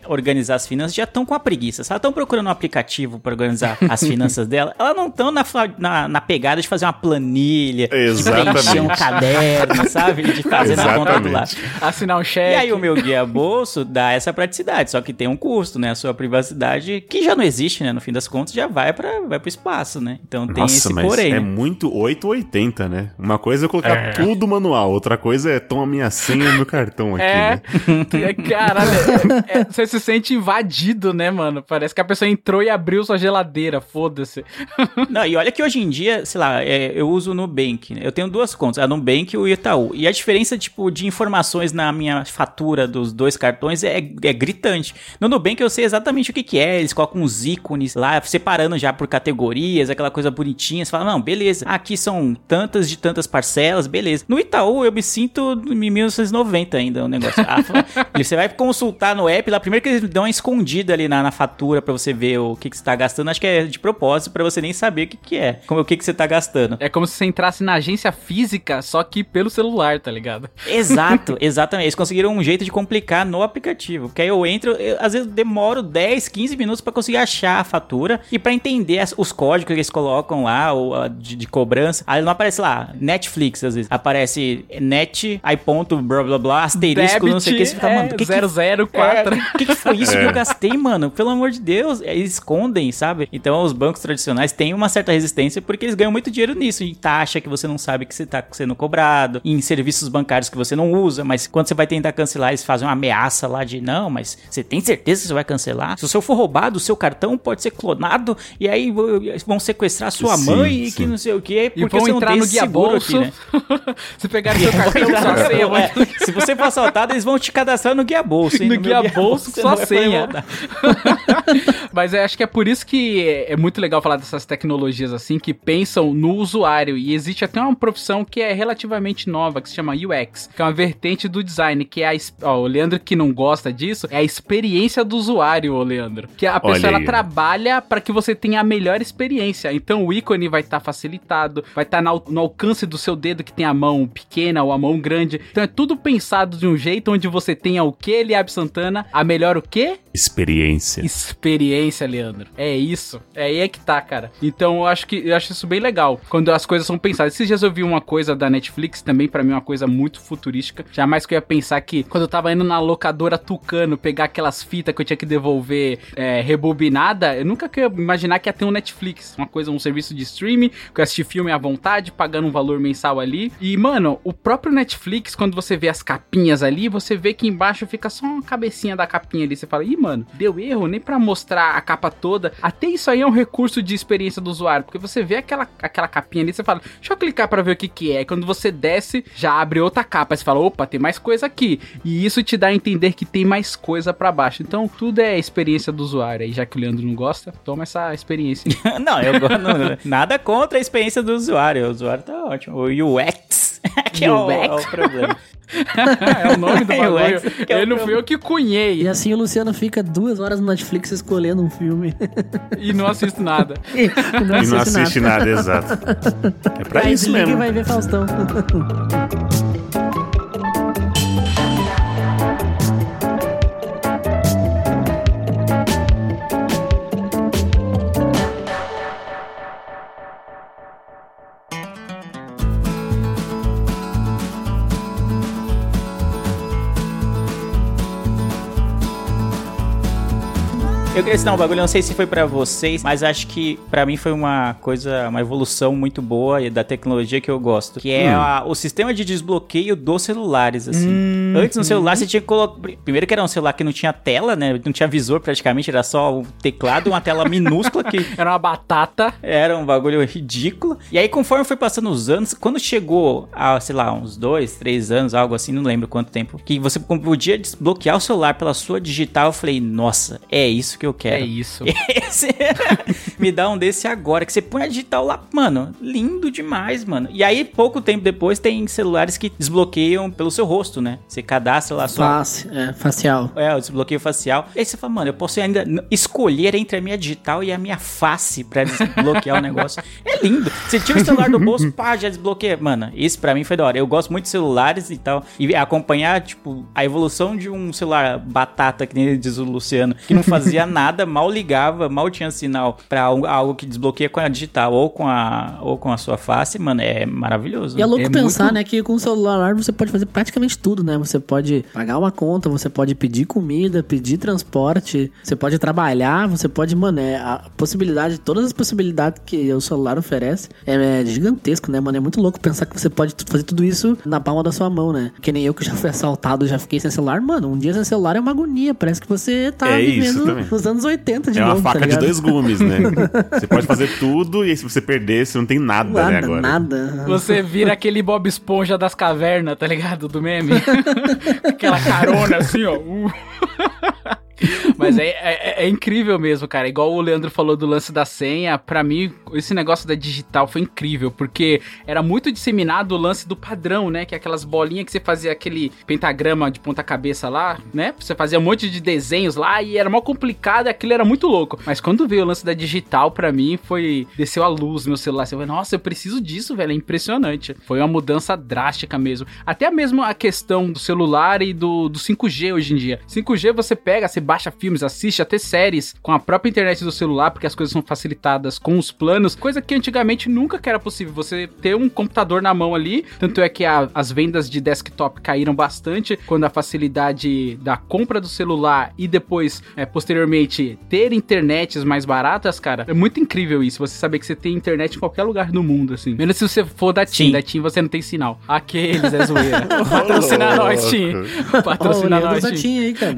organizar as finanças já estão com a preguiça. Se elas estão procurando um aplicativo para organizar as finanças [laughs] dela, elas não estão na, na, na pegada de fazer uma planilha, de Exatamente. preencher um caderno, sabe? De fazer na conta do lado. Exatamente. Assinar um cheque. E aí o meu guia bolso dá essa praticidade, só que tem um custo, né? A sua privacidade, que já não existe, né? No fim das contas, já vai para vai pro espaço, né? Então tem Nossa, esse mas porém. é né? muito 880, né? Uma coisa é colocar tudo manual, outra coisa é toma minha senha e meu cartão aqui, É, né? é, [laughs] caralho, é- [laughs] você se sente invadido, né, mano? Parece que a pessoa entrou e abriu sua geladeira, foda-se. [laughs] Não, e olha que hoje em dia, sei lá, é, eu uso o Nubank. né? Eu tenho duas contas, a Nubank e o Itaú. E a diferença, tipo, de informações na minha fatura dos dois cartões é, é gritante. No Nubank eu sei exatamente o que, que é, eles colocam uns ícones lá, separando já por categorias, aquela coisa bonitinha. Você fala, não, beleza, aqui são tantas de tantas parcelas, beleza. No Itaú eu me sinto em 1990 ainda o negócio. Ah, [laughs] você vai consultar no app lá, primeiro que eles dão uma escondida ali na, na fatura pra você ver o que, que você tá gastando, acho que é de propósito pra você nem saber o que, que é, como, o que, que você tá gastando. É como se você entrasse na agência física, só que pelo celular, tá ligado? Exato, [laughs] exatamente. Eles conseguiram um jeito de complicar no aplicativo. Porque aí eu entro, eu, às vezes demoro 10, 15 minutos pra conseguir achar a fatura e pra entender as- os códigos que eles colocam lá ou, de, de cobrança. Aí não aparece lá, Netflix, às vezes. Aparece net, aí ponto, blá blá blá, asterisco, não sei o que. Você fica, é, mano, que 004. É, o que, que foi isso que eu gastei, mano? Pelo amor de Deus. Eles escondem, sabe? Então os bancos tradicionais têm uma certa resistência porque eles ganham muito dinheiro nisso. Em taxa que você não sabe que você tá sendo cobrado, em serviços bancários que você não usa, mas quando você vai tentar cancelar, eles fazem uma ameaça lá de não, mas você tem certeza que você vai cancelar? Se o seu for roubado, o seu cartão pode ser clonado e aí vão sequestrar sua Sim, mãe e sim. que não sei o que. E vão entrar no guia bolso. né? [laughs] você pegar seu cartão, [laughs] vai- É, se você for assaltado, eles vão te cadastrar no guia bolso. hein? No meu guia bolso, vai poder senha. [laughs] Mas eu acho que é por isso que é é muito legal falar dessas tecnologias assim, que pensam no usuário. E existe até uma profissão que é relativamente nova, que se chama UX, que é uma vertente do design, que é a. Ó, o Leandro que não gosta disso, é a experiência do usuário, ô Leandro. Que a pessoa ela trabalha para que você tenha a melhor experiência. Então o ícone vai estar facilitado, vai estar no, no alcance do seu dedo que tem a mão pequena ou a mão grande. Então é tudo pensado de um jeito onde você tenha o que, Liab Santana? A melhor o quê? Experiência. Experiência, Leandro. É isso. É aí é que tá, cara. Então eu acho que eu acho isso bem legal. Quando as coisas são pensadas. Esses dias eu vi uma coisa da Netflix, também pra mim uma coisa muito futurística. Jamais que eu ia pensar que quando eu tava indo na locadora Tucano pegar aquelas fitas que eu tinha que devolver é, rebobinada, eu nunca ia imaginar que ia ter um Netflix. Uma coisa, um serviço de streaming, que eu assisti filme à vontade, pagando um valor mensal ali. E, mano, o próprio Netflix, quando você vê as capinhas ali, você vê que embaixo fica só uma cabecinha da capinha ali. Você fala, ih, mano, deu erro, nem pra mostrar a capa toda. Até isso aí é um recurso de experiência do usuário, porque você vê aquela, aquela capinha ali, você fala, deixa eu clicar pra ver o que que é. E quando você desce, já abre outra capa. Você fala, opa, tem mais coisa aqui. E isso te dá a entender que tem mais coisa pra baixo. Então, tudo é experiência do usuário. Aí, já que o Leandro não gosta, toma essa experiência. [laughs] não, eu [laughs] não- nada contra a experiência do usuário. O usuário tá ótimo. O UX. [laughs] que é o, é o problema. [laughs] é o nome do [laughs] É bagulho. É Ele não fui eu que cunhei E assim o Luciano fica duas horas no Netflix escolhendo um filme. e não assisto nada. e não E não assiste assiste nada, exato. É pra Aí isso mesmo. vai ver Faustão. Eu queria ensinar um bagulho, não sei se foi pra vocês, mas acho que pra mim foi uma coisa, uma evolução muito boa e da tecnologia que eu gosto, que é a- o sistema de desbloqueio dos celulares, assim. Antes no celular você tinha que colocar, primeiro que era um celular que não tinha tela, né, não tinha visor praticamente, era só o teclado, uma tela minúscula que [laughs] Era uma batata. era um bagulho ridículo. E aí, conforme foi passando os anos, quando chegou a, sei lá, uns dois, três anos, algo assim, não lembro quanto tempo, que você podia desbloquear o celular pela sua digital, eu falei, nossa, é isso que eu quero. É isso. [laughs] Esse- [laughs] Me dá um desse agora, que você põe a digital lá, mano, lindo demais, mano. E aí, pouco tempo depois, tem celulares que desbloqueiam pelo seu rosto, né? Você cadastra lá sua Face, é, facial. é, o desbloqueio facial. E aí você fala, mano, eu posso ainda escolher entre a minha digital e a minha face pra desbloquear o negócio. É lindo. Você tira o celular do bolso, pá, já desbloqueia. Mano, isso pra mim foi da hora. Eu gosto muito de celulares e tal. E acompanhar, tipo, a evolução de um celular batata, que nem diz o Luciano, que não fazia nada, [laughs] mal ligava, mal tinha sinal pra algo algo que desbloqueia com a digital ou com a, ou com a sua face, mano, é maravilhoso. E é louco É pensar, muito- né, que com o celular você pode fazer praticamente tudo, né? Você pode pagar uma conta, você pode pedir comida, pedir transporte, você pode trabalhar, você pode, mano, é, a possibilidade, todas as possibilidades que o celular oferece é, é gigantesco, né, mano? É muito louco pensar que você pode fazer tudo isso na palma da sua mão, né? Que nem eu que já fui [laughs] assaltado, já fiquei sem celular, mano, um dia sem celular é uma agonia, parece que você tá É vivendo anos 80 de É uma novo, tá faca de ligado? dois gumes, né? [laughs] Você pode fazer tudo e se você perder, você não tem nada, né, Nada, agora. nada. Você vira aquele Bob Esponja das cavernas, tá ligado? Do meme. [laughs] Aquela carona assim, ó. Uh. [laughs] [laughs] Mas é, é- é incrível mesmo, cara. Igual o Leandro falou do lance da senha, pra mim, esse negócio da digital foi incrível, porque era muito disseminado o lance do padrão, né? Que é aquelas bolinhas que você fazia aquele pentagrama de ponta-cabeça lá, né? Você fazia um monte de desenhos lá e era mó complicado aquilo era muito louco. Mas quando veio o lance da digital, pra mim, foi. Desceu a luz meu celular. Você falou, nossa, eu preciso disso, velho. É impressionante. Foi uma mudança drástica mesmo. Até mesmo a questão do celular e do, do 5G hoje em dia. 5G você pega, você baixa filmes, assiste até séries com a própria internet do celular, porque as coisas são facilitadas com os planos, coisa que antigamente nunca que era possível. Você ter um computador na mão ali, tanto é que a- as vendas de desktop caíram bastante quando a facilidade da compra do celular e depois, é, posteriormente, ter internets mais baratas, cara, é muito incrível isso. Você saber que você tem internet em qualquer lugar do mundo, assim. Menos se você for da TIM, Sim. da TIM você não tem sinal. Aqueles é zoeira. [laughs] Patrocina nós, TIM. Patrocina Leandro nós, TIM. tinha aí, cara.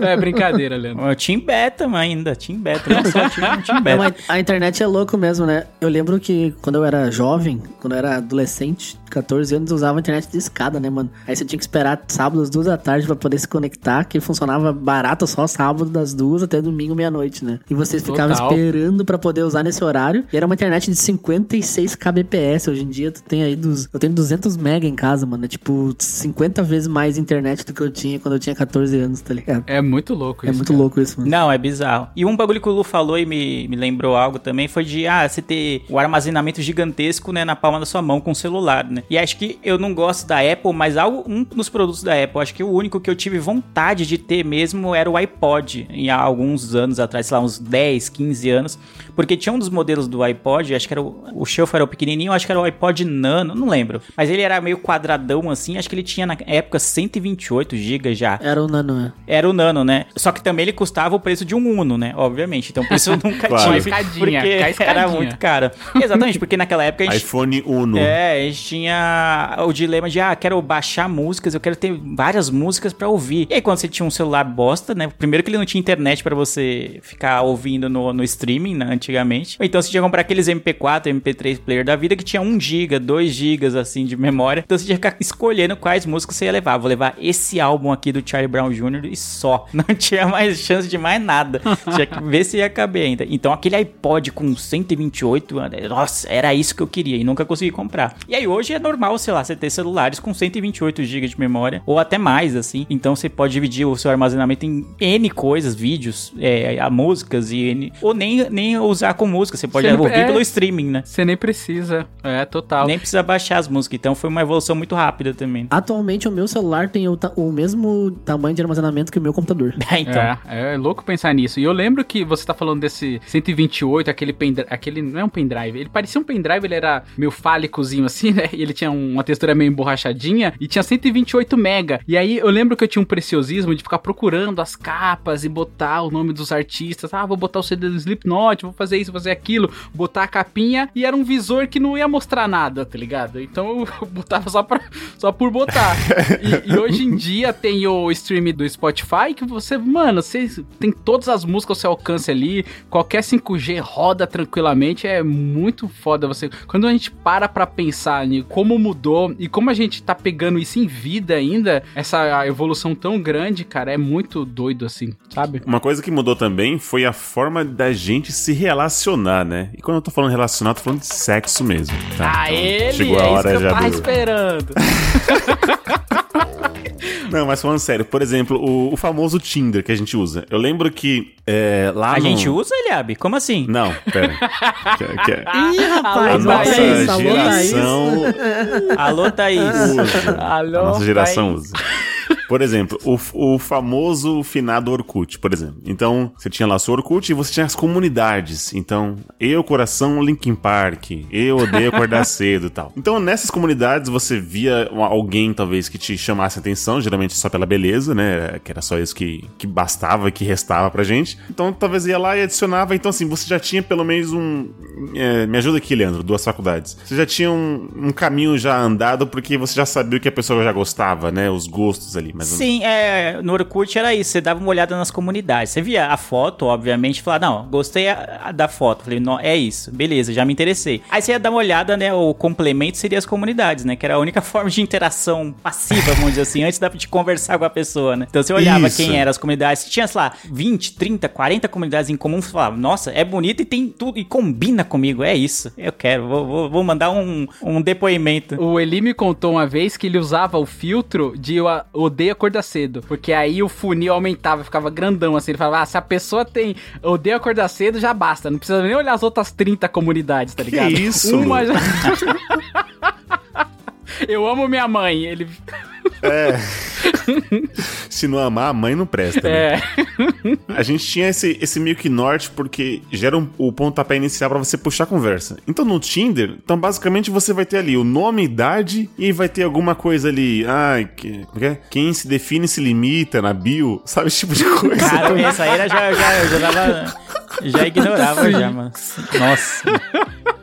[laughs] É brincadeira, Leandro. Team Beta ainda, Team Beta, não só o Team, Team É, Beta. mas a internet é louco mesmo, né? Eu lembro que quando eu era jovem, quando eu era adolescente, 14 anos, usava internet de escada, né, mano? Aí você tinha que esperar sábado às duas da tarde pra poder se conectar, que funcionava barato só sábado das duas até domingo meia-noite, né? E vocês ficavam esperando pra poder usar nesse horário. E era uma internet de 56 kbps. Hoje em dia tu tem aí dos... Eu tenho 200 mega em casa, mano. É tipo 50 vezes mais internet do que eu tinha quando eu tinha 14 anos, tá ligado? É muito louco É isso. muito cara. louco isso, mano. Não, é bizarro. E um bagulho que o Lu falou e me, me lembrou algo também foi de, ah, você ter o armazenamento gigantesco, né, na palma da sua mão com o celular, né? E acho que eu não gosto da Apple, mas algo, um dos produtos da Apple, acho que o único que eu tive vontade de ter mesmo era o iPod, em há alguns anos atrás, sei lá, uns 10, 15 anos, porque tinha um dos modelos do iPod, acho que era o, o shelf era o pequenininho, acho que era o iPod Nano, não lembro. Mas ele era meio quadradão assim, acho que ele tinha na época 128 GB já. Era o Nano, é. Era o Nano, né? Só que também ele custava o preço de um Uno, né? Obviamente. Então por isso eu [laughs] nunca Claro. tive. Porque [laughs] era muito caro. Exatamente, porque naquela época a gente. iPhone Uno. É, a gente tinha o dilema de, ah, quero baixar músicas, eu quero ter várias músicas pra ouvir. E aí, quando você tinha um celular bosta, né? Primeiro que ele não tinha internet pra você ficar ouvindo no, no streaming, né, antigamente. Ou então você tinha que comprar aqueles MP4, MP3 player da vida que tinha 1 GB, 2 GB, assim, de memória. Então você tinha que ficar escolhendo quais músicas você ia levar. Vou levar esse álbum aqui do Charlie Brown Jr. e só. [laughs] Não tinha mais chance de mais nada. tinha que ver se ia caber ainda. Então aquele iPod com 128, nossa, era isso que eu queria e nunca consegui comprar. E aí hoje é normal, sei lá, você ter celulares com 128 GB de memória, ou até mais, assim. Então você pode dividir o seu armazenamento em N coisas, vídeos, é, a músicas e N. Ou nem, nem usar com música, você pode ouvir é. pelo streaming, né? Você nem precisa. É, total. Nem precisa baixar as músicas. Então foi uma evolução muito rápida também. Atualmente o meu celular tem o, ta- o mesmo tamanho de armazenamento que o meu computador. [laughs] então. É, é louco pensar nisso. E eu lembro que você tá falando desse 128, aquele pendrive, aquele não é um pendrive, ele parecia um pendrive, ele era meio fálicozinho assim, né? E ele tinha uma textura meio emborrachadinha e tinha 128 mega. E aí eu lembro que eu tinha um preciosismo de ficar procurando as capas e botar o nome dos artistas. Ah, vou botar o CD do Slipknot, vou fazer isso, fazer aquilo, botar a capinha e era um visor que não ia mostrar nada, tá ligado? Então [laughs] eu botava só, pra, só por botar. E, e hoje em dia tem o stream do Spotify que você, mano, você tem todas as músicas ao seu alcance ali, qualquer 5G roda tranquilamente, é muito foda você. Quando a gente para pra pensar em como mudou e como a gente tá pegando isso em vida ainda, essa evolução tão grande, cara, é muito doido assim, sabe? Uma coisa que mudou também foi a forma da gente se relacionar, né? E quando eu tô falando relacionar, eu tô falando de sexo mesmo. Tá? Ah, Então, ele chegou a é hora isso que eu já tava do... esperando. [laughs] Não, mas falando sério, por exemplo, o, o famoso Tinder que a gente usa. Eu lembro que é, lá A no... gente usa, Eliabe? Como assim? Não, pera. [laughs] que, que, Ih, a rapaz, Alô, nossa geração Alô, Thaís. usa. Alô, a nossa geração Thaís. usa. Por exemplo, o, o famoso finado Orkut, por exemplo. Então, você tinha lá o seu Orkut e você tinha as comunidades. Então, eu, coração, Linkin Park. Eu odeio acordar [laughs] cedo e tal. Então, nessas comunidades, você via alguém, talvez, que te chamasse a atenção, geralmente só pela beleza, né? Que era só isso que, que bastava, que restava pra gente. Então, talvez ia lá e adicionava. Então, assim, você já tinha pelo menos um. é, me ajuda aqui, Leandro, duas faculdades. Você já tinha um, um caminho já andado porque você já sabia o que a pessoa já gostava, né? Os gostos ali. Mas Sim, é, no Orkut era isso, você dava uma olhada nas comunidades. Você via a foto, obviamente, e falava, não, gostei a- a da foto. Falei, não, é isso, beleza, já me interessei. Aí você ia dar uma olhada, né, o complemento seria as comunidades, né, que era a única [laughs] forma de interação passiva, vamos dizer assim, antes da- de conversar com a pessoa, né. Então você olhava Isso. quem eram as comunidades, se tinha, sei lá, 20, 30, 40 comunidades em comum, você falava, nossa, é bonito e tem tudo, e combina comigo, é isso, eu quero, vou, vou, vou mandar um, um depoimento. O Eli me contou uma vez que ele usava o filtro de eu a- odeio acordar cedo. Porque aí o funil aumentava, ficava grandão assim. Ele falava, ah, se a pessoa tem odeio acordar cedo, já basta. Não precisa nem olhar as outras 30 comunidades, tá Que ligado? isso, Uma já... [laughs] Eu amo minha mãe. Ele. Se não amar, a mãe não presta, né? É. A gente tinha esse, esse meio que norte porque gera um- o pontapé inicial pra você puxar a conversa. Então no Tinder, então basicamente você vai ter ali o nome, idade e vai ter alguma coisa ali. Ai, que, é? Quem se define se limita na bio, sabe esse tipo de coisa. Cara, essa aí era já, já, eu já. Já ignorava já, mano. Nossa.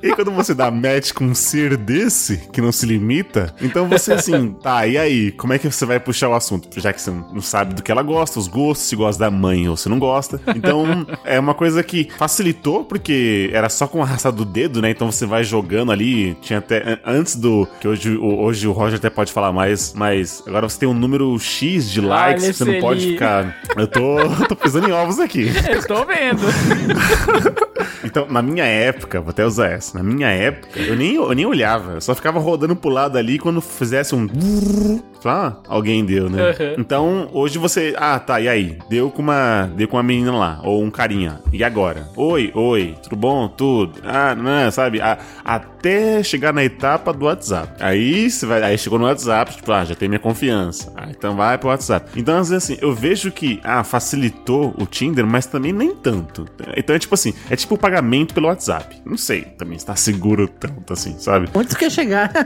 E quando você dá match com um ser desse, que não se limita, então você assim, [laughs] tá, e aí? Como é que você vai puxar o assunto? Já que você não sabe do que ela gosta, os gostos, se gosta da mãe ou se não gosta. Então, [laughs] é uma coisa que facilitou, porque era só com a raça do dedo, né? Então você vai jogando ali, tinha até, antes do, que hoje, o- hoje o Roger até pode falar mais, mas agora você tem um número X de likes, Olha você não pode ficar... Eu tô, [laughs] tô pisando em ovos aqui. Eu tô vendo. Então, na minha época, vou até usar essa, na minha época, eu nem, eu nem olhava, eu só ficava rodando pro lado ali quando fizesse um. Ah, alguém deu, né? Uhum. Então, hoje você. Ah, tá, e aí? Deu com uma. Deu com uma menina lá, ou um carinha. E agora? Oi, oi, tudo bom? Tudo. Ah, não, sabe? A- até chegar na etapa do WhatsApp. Aí você vai. Aí chegou no WhatsApp, tipo, ah, já tem minha confiança. Ah, então vai pro WhatsApp. Então, às vezes, assim, eu vejo que, ah, facilitou o Tinder, mas também nem tanto. Então é tipo assim, é tipo o pagamento pelo WhatsApp. Não sei também se tá seguro tanto assim, sabe? Onde tu quer chegar? [laughs]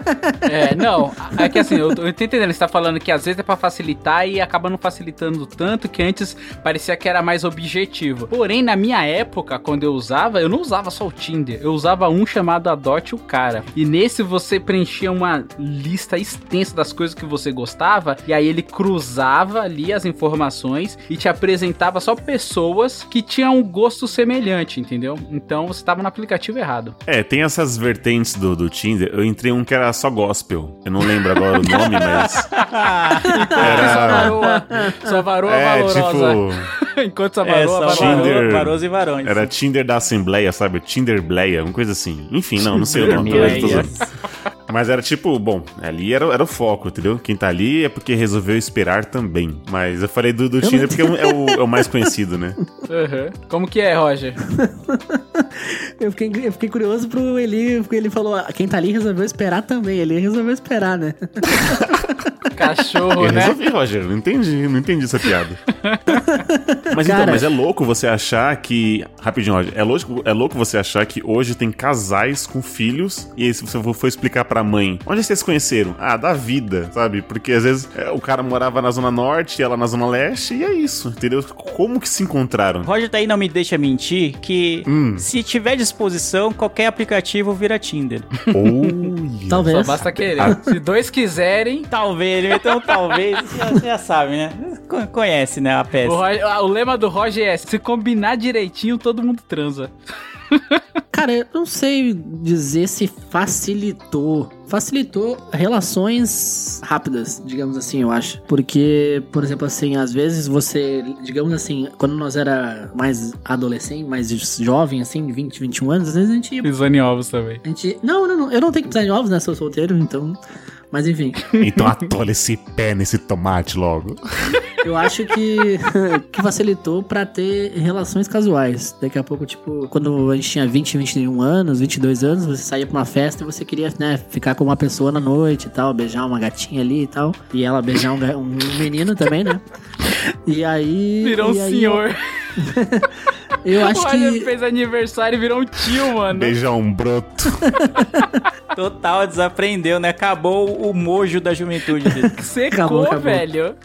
É, não, é que assim, eu, eu tô entendendo, você tá falando que às vezes é pra facilitar e acaba não facilitando tanto que antes parecia que era mais objetivo. Porém, na minha época, quando eu usava, eu não usava só o Tinder, eu usava um chamado Adote o Cara. E nesse você preenchia uma lista extensa das coisas que você gostava, e aí ele cruzava ali as informações e te apresentava só pessoas que tinham um gosto semelhante, entendeu? Então você tava no aplicativo errado. É, tem essas vertentes do, do Tinder. Eu entrei um que era só gospel. Eu não lembro agora o nome, [laughs] mas. Só Era. só varoa É, valorosa. tipo. [laughs] Enquanto só É, varoa, só. Tinder. e varões. Era Tinder da Assembleia, sabe? Tinderbleia, uma coisa assim. Enfim, não, não sei o nome. Meu talvez eu tô. Mas era tipo, bom, ali era, era o foco, entendeu? Quem tá ali é porque resolveu esperar também. Mas eu falei do, do Tinder porque é o, é o- é o mais conhecido, né? Uhum. Como que é, Roger? [laughs] Eu fiquei, eu fiquei curioso pro Eli, porque ele falou, ah, quem tá ali resolveu esperar também. Ele resolveu esperar, né? [laughs] Cachorro, Eu né? resolvi, Roger. Não entendi, não entendi essa piada. [laughs] mas então, Cara- mas é louco você achar que. Rapidinho, Roger. É louco, é louco você achar que hoje tem casais com filhos. E aí, se você for explicar pra mãe, onde vocês se conheceram? Ah, da vida, sabe? Porque às vezes é, o cara morava na Zona Norte, ela na Zona Leste, e é isso, entendeu? Como que se encontraram? Roger tá aí não me deixa mentir que Hum. se tiver disposição, qualquer aplicativo vira Tinder. [laughs] Olha. Talvez. Só basta querer. Se dois quiserem, talvez, ele então talvez, você já, sabe, né? Co- Conhece, né, a o, peça. Roger- ah, o lema do Roger é: se combinar direitinho, todo mundo transa. [laughs] Cara, eu não sei dizer se facilitou. Facilitou relações rápidas, digamos assim, eu acho. Porque, por exemplo, assim, às vezes você, digamos assim, quando nós era mais adolescente, mais jovem, assim, 20, 21 anos, às vezes a gente ia Pisando em ovos também. A gente. Não, não, não. Eu não tenho que precisar de ovos, né? Sou solteiro, então. Mas enfim. Então atola esse pé nesse tomate logo. Eu acho que, [laughs] que facilitou pra ter relações casuais. Daqui a pouco, tipo, quando a gente tinha 20, 21 anos, 22 anos, você saía pra uma festa e você queria, né, ficar com uma pessoa na noite e tal, beijar uma gatinha ali e tal. E ela beijar um, um menino também, né? E aí. Virou um e aí senhor. Eu, [laughs] O acho Roger que. fez aniversário e virou um tio, mano. Beijar um broto. [laughs] Total desaprendeu, né? Acabou o mojo da juventude dele. [laughs] Secou, Acabou, acabou. velho.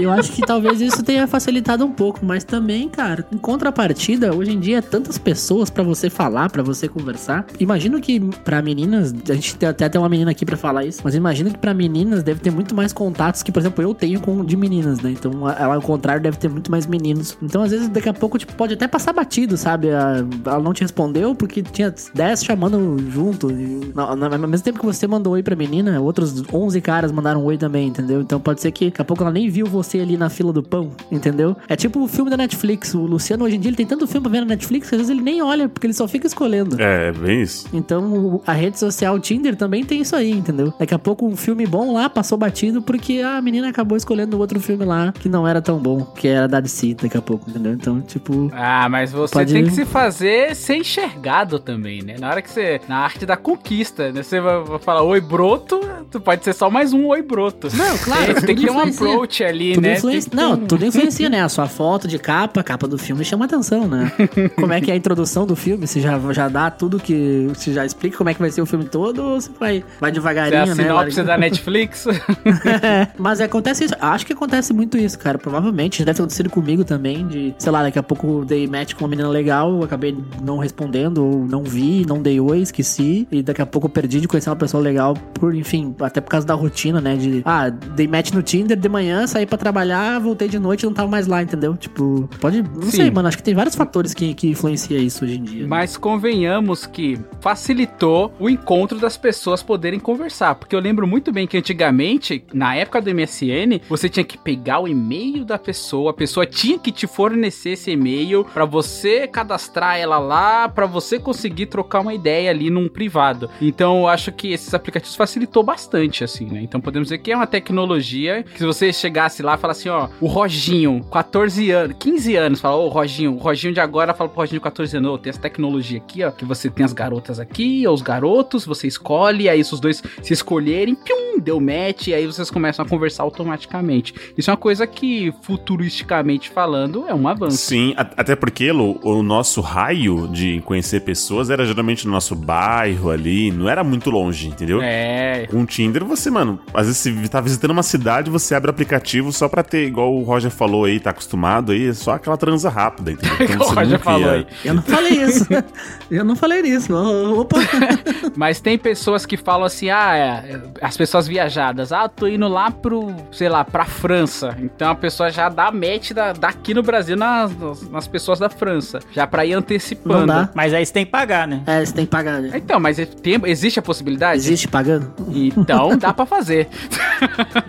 Eu acho que talvez isso tenha facilitado um pouco, mas também, cara, em contrapartida, hoje em dia é tantas pessoas pra você falar, pra você conversar. Imagino que pra meninas, a gente tem até tem uma menina aqui pra falar isso, mas imagino que pra meninas deve ter muito mais contatos que, por exemplo, eu tenho com de meninas, né? Então, ela ao contrário deve ter muito mais meninos. Então, às vezes daqui a pouco tipo, pode até passar batido, sabe? Ela não te respondeu porque tinha 10 chamando junto. E, na- na- ao mesmo tempo que você mandou oi pra menina, outros 11 caras mandaram oi também, entendeu? Então pode ser que daqui a pouco ela nem viu você ali na fila do pão, entendeu? É tipo o filme da Netflix. O Luciano hoje em dia ele tem tanto filme pra ver na Netflix que às vezes ele nem olha porque ele só fica escolhendo. É, bem isso. Então, a rede social Tinder também tem isso aí, entendeu? Daqui a pouco um filme bom lá passou batido porque a menina acabou escolhendo outro filme lá que não era tão bom, que era da DC daqui a pouco, entendeu? Então, tipo, Ah, mas você Pode- tem que se fazer ser enxergado também, né? Na hora que você. Na arte da conquista, né? Você vai, falar oi broto, tu pode ser só mais um oi broto. Não, claro, Tem, tem que ter um influencia. approach ali, tudo né? influencia. Tem Não, um- tudo influencia, né? A sua foto de capa, a capa do filme chama atenção, né? [laughs] Como é que é a introdução do filme? Você já, já dá tudo que. Você já explica como é que vai ser o filme todo ou você vai, vai Você é devagarinho, a né? sinopse da Netflix. [laughs] [laughs] É, mas acontece isso. Acho que acontece muito isso, cara. Provavelmente. Já deve ter acontecido comigo também. De, sei lá, daqui a pouco eu dei match com uma menina legal, acabei não respondendo, ou não vi, não dei oi, esqueci. E daqui a pouco eu perdi de conhecer uma pessoa legal por, enfim, até por causa da rotina, né? De, ah, dei match no Tinder de manhã, saí pra trabalhar, voltei de noite e não tava mais lá, entendeu? Tipo, pode. Não Sim. sei, mano. Acho que tem vários fatores que, que influenciam isso hoje em dia. Mas convenhamos que facilitou o encontro das pessoas poderem conversar. Porque eu lembro muito bem que antigamente, na época do MSN, você tinha que pegar o e-mail da pessoa, a pessoa tinha que te fornecer esse e-mail pra você cadastrar ela lá, pra você conseguir trocar uma ideia ali num privado. Então eu acho que esses aplicativos facilitou bastante, assim, né? Então podemos dizer que é uma tecnologia que se você chegasse lá e falasse ó, o Roginho, 14 anos, 15 anos, fala, ô Roginho, o Roginho de agora fala pro Roginho de 14 anos, ô, tem essa tecnologia aqui, ó, que você tem as garotas aqui, ou os garotos, você escolhe, aí se os dois se escolherem, pium, deu match, e aí vocês começam a conversar automaticamente. Isso é uma coisa que, futuristicamente falando, é um avanço. Sim, até porque Lu, o nosso raio de conhecer pessoas era geralmente no nosso bairro ali, não era muito longe, entendeu? É, Com o Tinder, você, mano, às vezes você tá visitando uma cidade, você abre o aplicativo só pra ter, igual o Roger falou aí, tá acostumado aí, só aquela transa rápida, entendeu? [laughs] Então o Roger falou ia- aí. Eu não falei isso. [laughs] Eu não falei isso. Opa. [laughs] Mas tem pessoas que falam assim, ah, é, as pessoas viajadas. Ah, tô indo lá pro, sei lá, pra França. Então a pessoa já dá match da, daqui no Brasil nas, nas, pessoas da França. Já pra ir Não antecipando. dá. Mas aí você tem que pagar, né? É, você tem que pagar, né? Então, mas é- tem- existe a possibilidade? Existe pagando? Então dá pra fazer.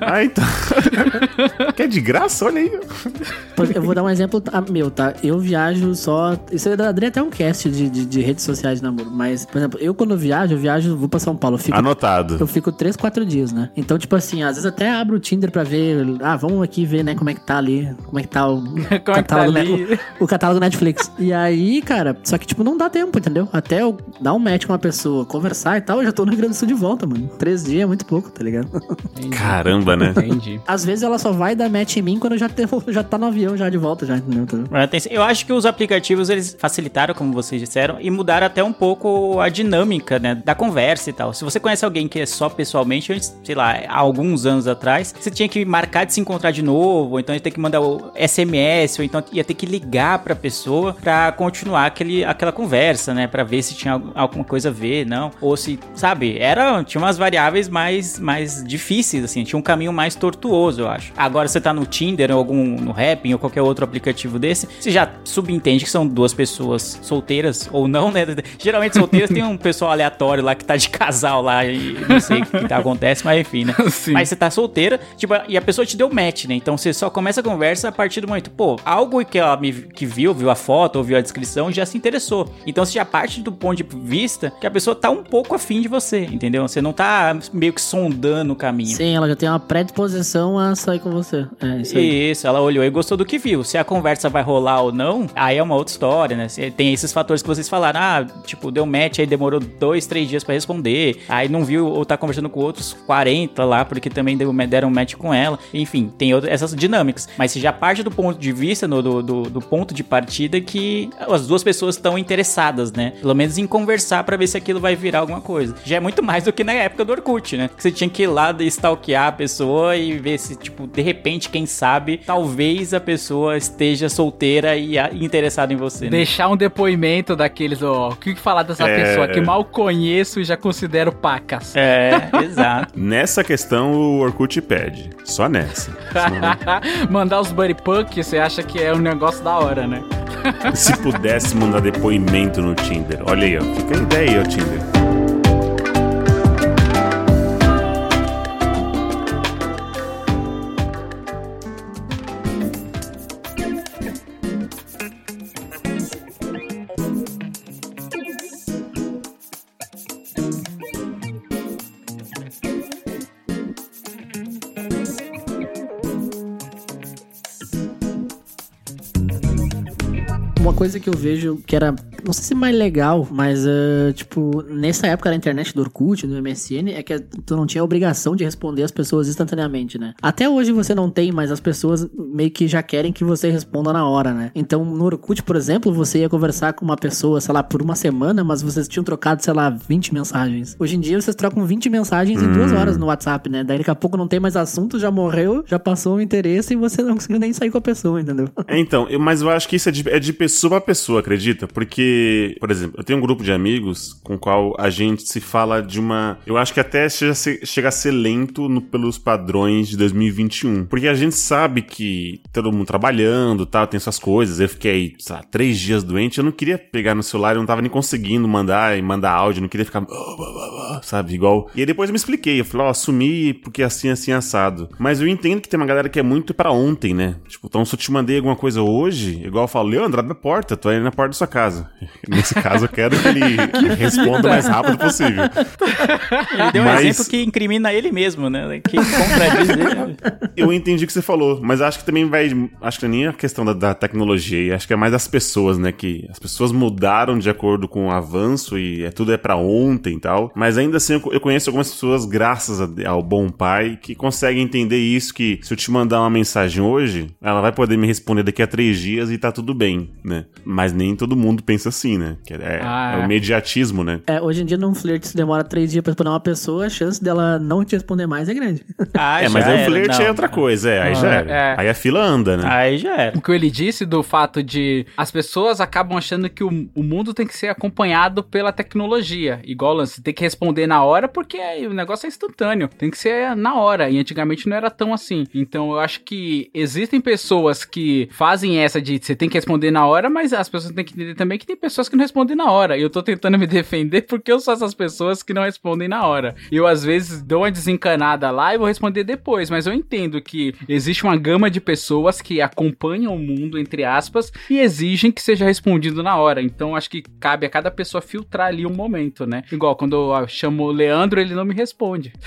Ah, então. [laughs] que é de graça? Olha aí. Eu vou dar um exemplo tá, meu, tá? Eu viajo só. Isso eu daria até um cast de, de, de redes sociais de namoro. Mas, por exemplo, eu quando viajo, eu viajo, vou pra São Paulo. Eu fico, Anotado. eu fico três, quatro dias, né? Então, tipo assim, às vezes até abro o Tinder pra ver. Ah, vamos aqui ver, né, como é que tá ali. Como é que tá o. [laughs] Como é que tá catálogo, né, ali? o, o catálogo Netflix. E aí, cara, só que, tipo, não dá tempo, entendeu? Até eu dar um match com uma pessoa, conversar e tal, eu já tô no Rio Grande do Sul de volta, mano. Três dias é muito pouco, tá ligado? Caramba, né? Entendi. Às vezes ela só vai dar match em mim quando eu já, te, [laughs] já tá no avião já de volta, já, entendeu? Atenção, Eu acho que os aplicativos eles facilitaram, como vocês disseram, e mudaram até um pouco a dinâmica, né, da conversa e tal. Se você conhece alguém que é só pessoalmente, antes, sei lá, há alguns anos atrás, você tinha que marcar de se encontrar de novo, ou então ia ter que mandar o SMS, ou então ia ter que ligar pra pessoa pra continuar aquele, aquela conversa, né, Pra ver se tinha al- alguma coisa a ver, não, ou se, sabe, era tinha umas variáveis mais mais difíceis assim, tinha um caminho mais tortuoso, eu acho. Agora você tá no Tinder ou algum no Rapping ou qualquer outro aplicativo desse, você já subentende que são duas pessoas solteiras ou não, né? Geralmente solteiras tem um pessoal aleatório lá que tá de casal lá e não sei o que, que acontece, mas enfim, né? [laughs] Sim. Mas você tá solteira, tipo, e a pessoa te deu match, né? Então você só começa a conversa a partir do momento, pô, algo que ela me que viu, viu a foto ou viu a descrição, já se interessou. Então você já parte do ponto de vista que a pessoa tá um pouco afim de você, entendeu? Você não tá meio que sondando o caminho. Sim, ela já tem uma predisposição a sair com você. É, isso aí. Isso, ela olhou e gostou do que viu. Se a conversa vai rolar ou não, aí é uma outra história, né? Tem esses fatores que vocês falaram, ah, tipo, deu match, aí demorou dois, três dias pra responder, aí não viu ou tá conversando com outros 40 lá, porque também deram match com ela. Enfim, tem outras, essas dinâmicas. Mas se já parte do ponto de vista, no- do, do, do ponto de partida, que as duas pessoas estão interessadas, né? Pelo menos em conversar pra ver se aquilo vai virar alguma coisa. Já é muito mais do que na época do Orkut, né? Que você tinha que ir lá e stalkear a pessoa e ver se, tipo, de repente, quem sabe, talvez a pessoa esteja solteira e interessada em você, né? Deixar um depoimento daqueles, ó. O que que falar dessa É. pessoa que mal conheço e já considero pacas. É, [laughs] exato. Nessa questão, o Orkut pede. Só nessa. Senão, [laughs] Mandar os buddy punk, você acha que é um negócio da hora, né? se pudesse mandar depoimento no Tinder. Olha aí, ó. Fica a ideia aí, ó, Tinder. Coisa que eu vejo que era, não sei se mais legal, mas, eh, tipo, nessa época da internet do Orkut, do MSN, é que tu não tinha a obrigação de responder as pessoas instantaneamente, né? Até hoje você não tem, mas as pessoas meio que já querem que você responda na hora, né? Então, no Orkut, por exemplo, você ia conversar com uma pessoa, sei lá, por uma semana, mas vocês tinham trocado, sei lá, 20 mensagens. Hoje em dia, vocês trocam 20 mensagens em duas horas no WhatsApp, né? Daí daqui a pouco não tem mais assunto, já morreu, já passou o interesse e você não conseguiu nem sair com a pessoa, entendeu? É, então, mas eu acho que isso é de, é de pessoa pra pessoa, acredita? Porque, por exemplo, eu tenho um grupo de amigos com o qual a gente se fala de uma. Eu acho que até chega a ser, lento no- pelos padrões de 2021. Porque a gente sabe que todo mundo trabalhando tal, tem suas coisas. Eu fiquei, sei lá, três dias doente. Eu não queria pegar no celular, eu não tava nem conseguindo mandar e mandar áudio, não queria ficar. Sabe, igual. E aí depois eu me expliquei. Eu falei, ó, assumi porque assim, assim, assado. Mas eu entendo que tem uma galera que é muito pra ontem, né? Tipo, então se eu te mandei alguma coisa hoje, igual eu falo, Leandro, abre a porta, tô aí na porta da sua casa. Nesse caso, eu quero que ele [laughs] responda o mais rápido possível. Ele deu um Mas- exemplo que incrimina ele mesmo, né? Que contradiz ele. Eu entendi o que você falou, mas acho que também vai. Acho que nem a questão da, da tecnologia, acho que é mais das pessoas, né? Que as pessoas mudaram de acordo com o avanço e é, tudo é pra ontem e tal. Mas ainda assim, eu, eu conheço algumas pessoas, graças a- ao bom pai, que conseguem entender isso: que se eu te mandar uma mensagem hoje, ela vai poder me responder daqui a três dias e tá tudo bem, né? Mas nem todo mundo pensa assim, né? Que é, Ah, é o é. imediatismo, né? É, hoje em dia, num flerte, se demora três dias pra responder uma pessoa, a chance dela não te responder mais é grande. [laughs] Ah, é, mas aí o flerte não. é outra coisa, é, aí Ah, já era. é. Aí a fila anda, né? Aí já era. O que ele disse do fato de as pessoas acabam achando que o, o mundo tem que ser acompanhado pela tecnologia. Igual o lance, tem que responder na hora porque aí o negócio é instantâneo. Tem que ser na hora. E antigamente não era tão assim. Então eu acho que existem pessoas que fazem essa de você tem que responder na hora, mas as pessoas têm que entender também que tem pessoas que não respondem na hora. E eu tô tentando me defender porque eu sou essas pessoas que não respondem na hora. Eu às vezes dou uma desencanada lá e vou responder depois, mas eu entendo que existe uma gama de pessoas que acompanham o mundo, entre aspas, e exigem que seja respondido na hora. Então acho que cabe a cada pessoa filtrar ali um momento, né? Igual quando eu chamo o Leandro, ele não me responde. [laughs]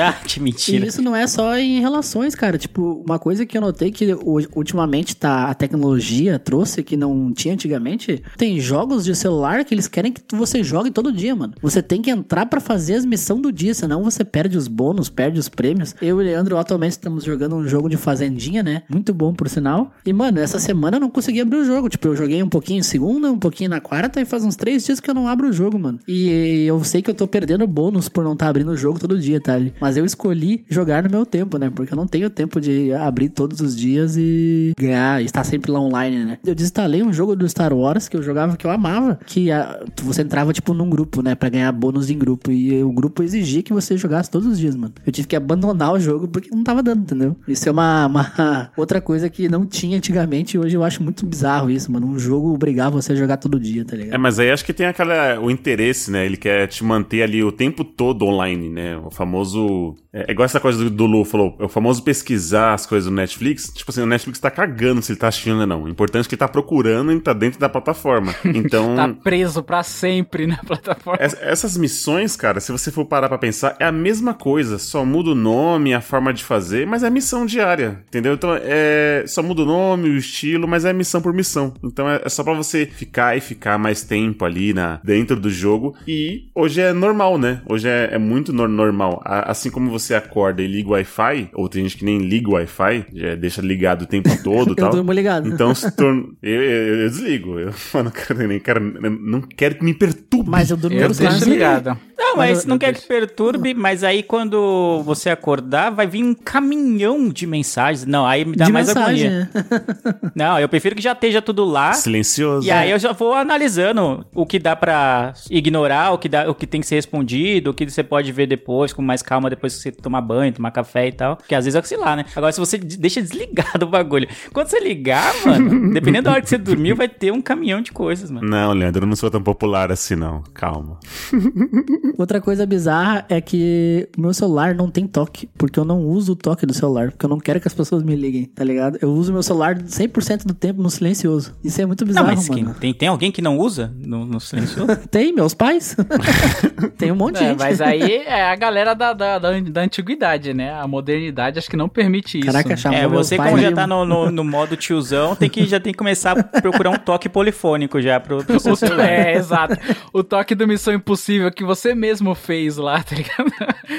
Ah, que E mentira. isso não é só em relações, cara. Tipo, uma coisa que eu notei que ultimamente tá, a tecnologia trouxe que não tinha antigamente. Tem jogos de celular que eles querem que você jogue todo dia, mano. Você tem que entrar pra fazer as missões do dia, senão você perde os bônus, perde os prêmios. Eu e o Leandro atualmente estamos jogando um jogo de fazendinha, né? Muito bom, por sinal. E, mano, essa semana eu não consegui abrir o jogo. Tipo, eu joguei um pouquinho em segunda, um pouquinho na quarta e faz uns três dias que eu não abro o jogo, mano. E eu sei que eu tô perdendo bônus por não estar abrindo o jogo todo dia, tá? Mas eu escolhi jogar no meu tempo, né? Porque eu não tenho tempo de abrir todos os dias e ganhar, estar sempre lá online, né? Eu desinstalei um jogo do Star Wars que eu jogava, que eu amava, que ah, você entrava, tipo, num grupo, né? Pra ganhar bônus em grupo. E o grupo exigia que você jogasse todos os dias, mano. Eu tive que abandonar o jogo porque não tava dando, entendeu? Isso é uma, uma [laughs] outra coisa que não tinha antigamente e hoje eu acho muito bizarro isso, mano. Um jogo obrigar você a jogar todo dia, tá ligado? É, mas aí acho que tem aquela o interesse, né? Ele quer te manter ali o tempo todo online, né? O famoso é, é igual essa coisa do, do Lu falou, é o famoso pesquisar as coisas do Netflix. Tipo assim, o Netflix tá cagando se ele tá assistindo ou não. O importante é que ele tá procurando e tá dentro da plataforma. [laughs] Então, Tá preso pra sempre na plataforma. es- essas missões, cara, se você for parar pra pensar, é a mesma coisa, só muda o nome, a forma de fazer, mas é missão diária, entendeu? Então, é só muda o nome, o estilo, mas é missão por missão. Então, é, é só pra você ficar e ficar mais tempo ali na dentro do jogo. E hoje é normal, né? Hoje é, é muito nor- normal. A- assim como você acorda e liga o Wi-Fi, ou tem gente que nem liga o Wi-Fi, já deixa ligado o tempo todo [laughs] e Eu tal. durmo ligado. Então se torna. Eu, eu, eu desligo. Eu, eu não quero nem quero, não quero que me perturbe. Mas eu durmo Eu no deixo celular. ligado. Não, Mas mas eu- não eu quer que perturbe, mas aí quando você acordar, vai vir um caminhão de mensagens. Não, aí me dá De mais mensagem, agonia. [laughs] [laughs] Não, eu prefiro que já esteja tudo lá. Silencioso. E aí eu já vou analisando o que dá pra ignorar, o que, dá, o que tem que ser respondido, o que você pode ver depois, com mais calma, depois que você tomar banho, tomar café e tal. Porque às vezes é sei lá, né? Agora, se você de- deixa desligado o bagulho. Quando você ligar, mano, [laughs] dependendo da hora que você dormiu, vai ter um caminhão de coisas, mano. Não, Leandro, eu não sou tão popular assim, não. Calma. [laughs] Outra coisa bizarra é que o meu celular não tem toque, porque eu não uso o toque do celular, porque eu não quero que as pessoas me liguem, tá ligado? Eu uso meu celular 100% do tempo no silencioso. Isso é muito Não, bizarro, mas que- mano. tem, tem alguém que não usa no, no silencioso? [laughs] Tem, meus pais. [laughs] tem um monte de É, gente. mas aí é a galera da, da, da, da antiguidade, né? A modernidade acho que não permite isso. Caraca, chamou É, meus você pais como já tá no, no, no modo tiozão, tem que, já tem que começar a procurar um toque polifônico já pro, pro seu [laughs] O- celular. é, exato. O toque do Missão Impossível que você mesmo fez lá, tá ligado?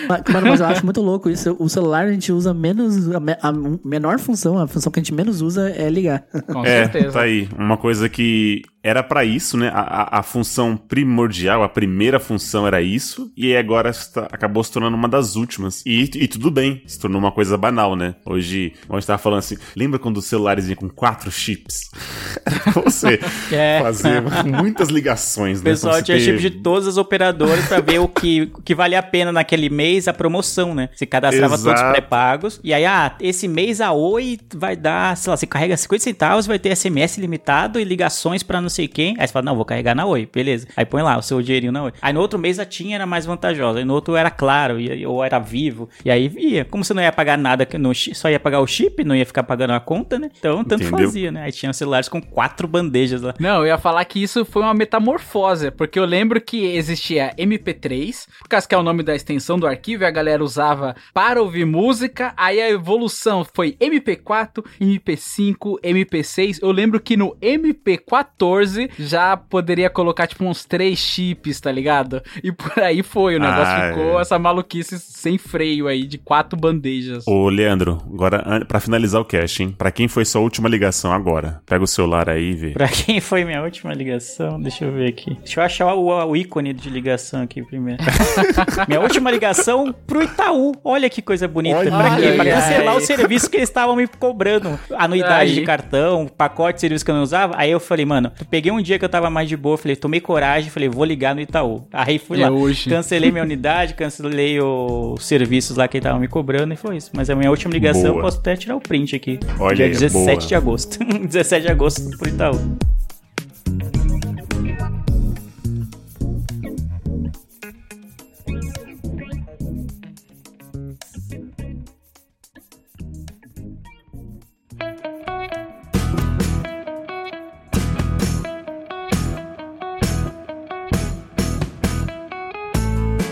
Mas, Mano, mas eu acho muito louco isso. O celular a gente usa menos. A, me- a menor função, a função que a gente menos usa é ligar. Com é, certeza. tá aí. Uma coisa que era pra isso, né? A, a, a função primordial, a primeira função era isso, e agora está- acabou se tornando uma das últimas. E, e tudo bem, se tornou uma coisa banal, né? Hoje, a gente tava falando assim, lembra quando os celulares vinham com quatro chips? [laughs] Era você [laughs] É. fazer muitas ligações, O né? pessoal Pra você tinha ter- chip de todas as operadoras pra ver o que, o que valia a pena naquele mês a promoção, né? Você cadastrava Exato. todos pré-pagos. E aí, ah, esse mês a Oi vai dar, sei lá, você carrega 50 centavos, vai ter SMS limitado e ligações pra não sei quem. Aí você fala, não, vou carregar na Oi, beleza. Aí põe lá o seu dinheirinho na Oi. Aí no outro mês a TIM era mais vantajosa. Aí no outro era Claro, e- ou era Vivo. E aí via. Como você não ia pagar nada, no, só ia pagar o chip, não ia ficar pagando a conta, né? Então tanto Entendeu? fazia, né? Aí tinha celulares com quatro bandejas lá. Não, eu ia falar que isso foi uma metamorfose, porque eu lembro que existia MP3, por causa que é o nome da extensão do arquivo, e a galera usava para ouvir música, aí a evolução foi MP4, MP5, MP6. Eu lembro que no MP14 14 já poderia colocar, tipo, uns três chips, tá ligado? E por aí foi, o negócio Ah, ficou é. essa maluquice sem freio aí, de quatro bandejas. Ô, Leandro, agora, pra finalizar o cast, hein? Pra quem foi sua última ligação agora, pega o celular aí e vê. Pra quem foi minha última ligação? Deixa eu ver aqui. Deixa eu achar o, o ícone de ligação aqui primeiro. [laughs] minha última ligação pro Itaú. Olha que coisa bonita. Olha pra quê? Pra cancelar o serviço que eles estavam me cobrando. Anuidade Aí. de cartão, pacote de serviço que eu não usava. Aí eu falei, mano, peguei um dia que eu tava mais de boa, falei, tomei coragem, falei, vou ligar no Itaú. Aí fui É lá. hoje. Cancelei minha unidade, cancelei os serviços lá que estavam me cobrando e foi isso. Mas a minha última ligação, Boa. eu posso até tirar o print aqui. Olha dia aí, 17 boa. de agosto. [laughs] 17 de agosto pro Itaú.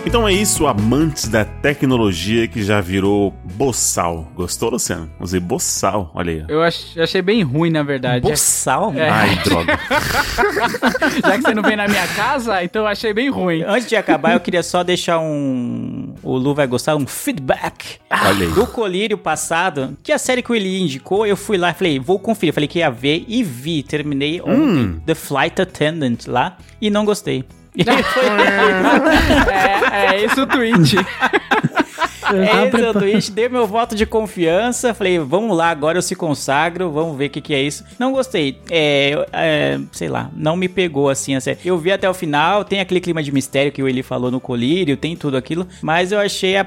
Então é isso, amantes da tecnologia que já virou boçal. Gostou, Luciano? Usei boçal, olha aí. Eu ach- achei bem ruim, na verdade. Boçal? É. Ai, droga. [laughs] Já que você não vem na minha casa, então eu achei bem ruim. Antes de acabar, eu queria só deixar um. O Lu vai gostar, um feedback Olha aí. do Colírio passado. Que a série que ele indicou, eu fui lá e falei, vou conferir. Falei que ia ver e vi. Terminei ontem Hum. The Flight Attendant lá e não gostei. E [laughs] foi- É, é esse o tweet. [laughs] É esse é o prepa- tweet, dei meu voto de confiança, falei, vamos lá, agora eu se consagro, vamos ver o que, que é isso. Não gostei, é, é, sei lá, não me pegou assim a série. Eu vi até o final, tem aquele clima de mistério que o Eli falou no colírio, tem tudo aquilo, mas eu achei a,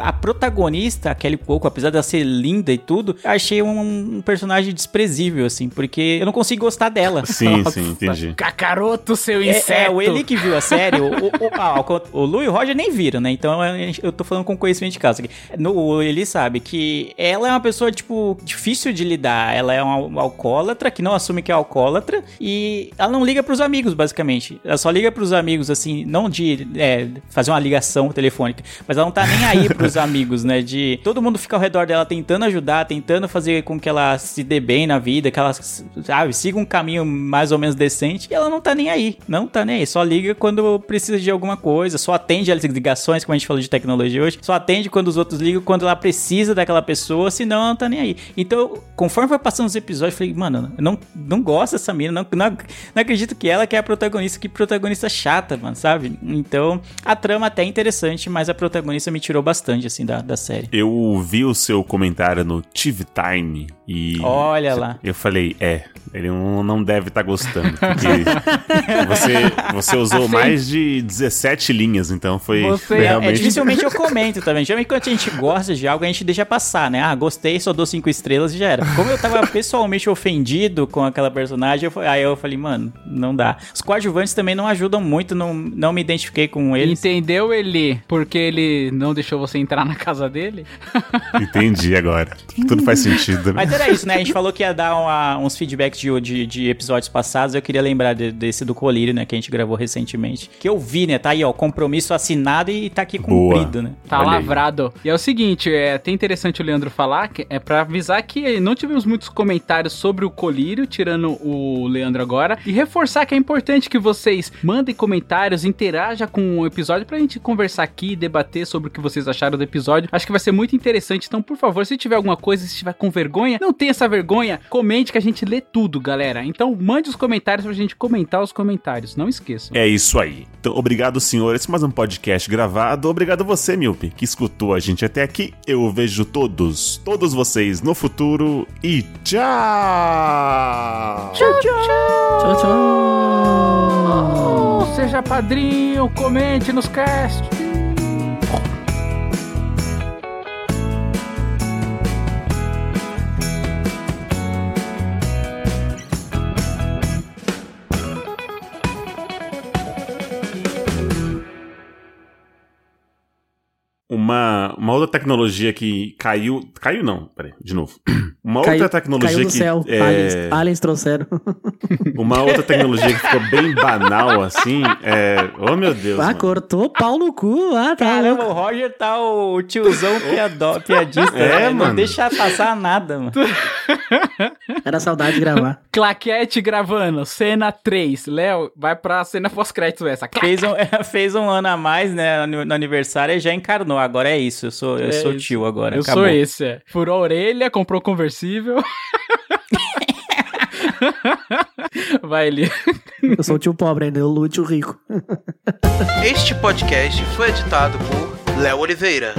a protagonista, a Kelly Coco, apesar dela ser linda e tudo, achei um, um personagem desprezível, assim, porque eu não consigo gostar dela. Sim, sim, entendi. Cacaroto, seu É, inseto. é, o Eli que viu a série, o, o, o, ah, o, o Lu e o Roger nem viram, né? Então eu tô falando com conhecimento de casa aqui. No, o Eli sabe que ela é uma pessoa, tipo, difícil de lidar. Ela é uma alcoólatra, que não assume que é alcoólatra, e ela não liga pros amigos, basicamente. Ela só liga pros amigos, assim, não de é, fazer uma ligação telefônica, mas ela não tá nem aí pros [laughs] amigos, né? De todo mundo fica ao redor dela tentando ajudar, tentando fazer com que ela se dê bem na vida, que ela, sabe, siga um caminho mais ou menos decente, e ela não tá nem aí, não tá nem aí, só liga quando precisa de alguma coisa, só atende as ligações, como a gente falou de tecnologia hoje, só atende quando os outros ligam, quando ela precisa daquela pessoa, senão ela não tá nem aí. Então, conforme foi passando os episódios, eu falei, mano, eu não, não gosto dessa mina, não, não, não acredito que ela que é a protagonista, que protagonista chata, mano, sabe? Então, a trama até é interessante, mas a protagonista me tirou bastante, assim, da, da série. Eu vi o seu comentário no TV Time e. Olha lá. Eu falei, é, ele não, deve estar gostando. Porque [laughs] você, você usou mais de 17 linhas, então foi, Você- foi é- É, realmente. dificilmente eu comento também. Geralmente quando a gente gosta de algo, a gente deixa passar, né? Ah, gostei, só dou cinco estrelas e já era. Como eu tava pessoalmente ofendido com aquela personagem, eu aí eu falei, mano, não dá. Os coadjuvantes também não ajudam muito, não, não me identifiquei com eles. Entendeu, Eli? Porque ele não deixou você entrar na casa dele? [laughs] Entendi agora. Tudo faz sentido, né? Mas era isso, né? A gente falou que ia dar uma- uns feedbacks de, de, de episódios passados. Eu queria lembrar de- desse do Colírio, né? Que a gente gravou recentemente. Que eu vi, né? Tá aí, ó. Compromisso assinado e tá aqui Boa. cumprido, né? Tá Olha aí. Lavrado. E é o seguinte, é até interessante o Leandro falar, que é pra avisar que não tivemos muitos comentários sobre o colírio, tirando o Leandro agora, e reforçar que é importante que vocês mandem comentários, interajam com o episódio pra gente conversar aqui, debater sobre o que vocês acharam do episódio. Acho que vai ser muito interessante, então por favor, se tiver alguma coisa, se estiver com vergonha, não tenha essa vergonha, comente que a gente lê tudo, galera. Então mande os comentários pra gente comentar os comentários, não esqueçam. É isso aí. Então, obrigado, senhores. Mais um podcast gravado. Obrigado você, Milpe, que escutou a gente até aqui. Eu vejo todos, todos vocês no futuro e tchau! Tchau, tchau. Seja padrinho, comente nos cast. Uma, uma outra tecnologia que caiu. Caiu não, peraí, de novo. [clears throat] Uma Caiu- outra tecnologia Caiu do que. céu. é, Aliens, aliens trouxeram. [laughs] Uma outra tecnologia que ficou bem banal, assim, é. Oh meu Deus. ah, mano. cortou pau no cu. Ah, tá Caramba, louco. o Roger tá o tiozão [laughs] piadó, piadista. É, né? Não mano. deixa passar nada, mano. [laughs] Era saudade de gravar. Claquete gravando, cena 3. Léo, vai pra cena pós-créditos essa. Fez um, fez um ano a mais, né, no, no aniversário e já encarnou. Agora é isso, eu sou, eu É sou isso. tio agora. Eu acabou. sou esse, é. Furou a orelha, comprou conversível. [laughs] vai ali. Eu sou o tio pobre ainda, eu lute o rico. Este podcast foi editado por Léo Oliveira.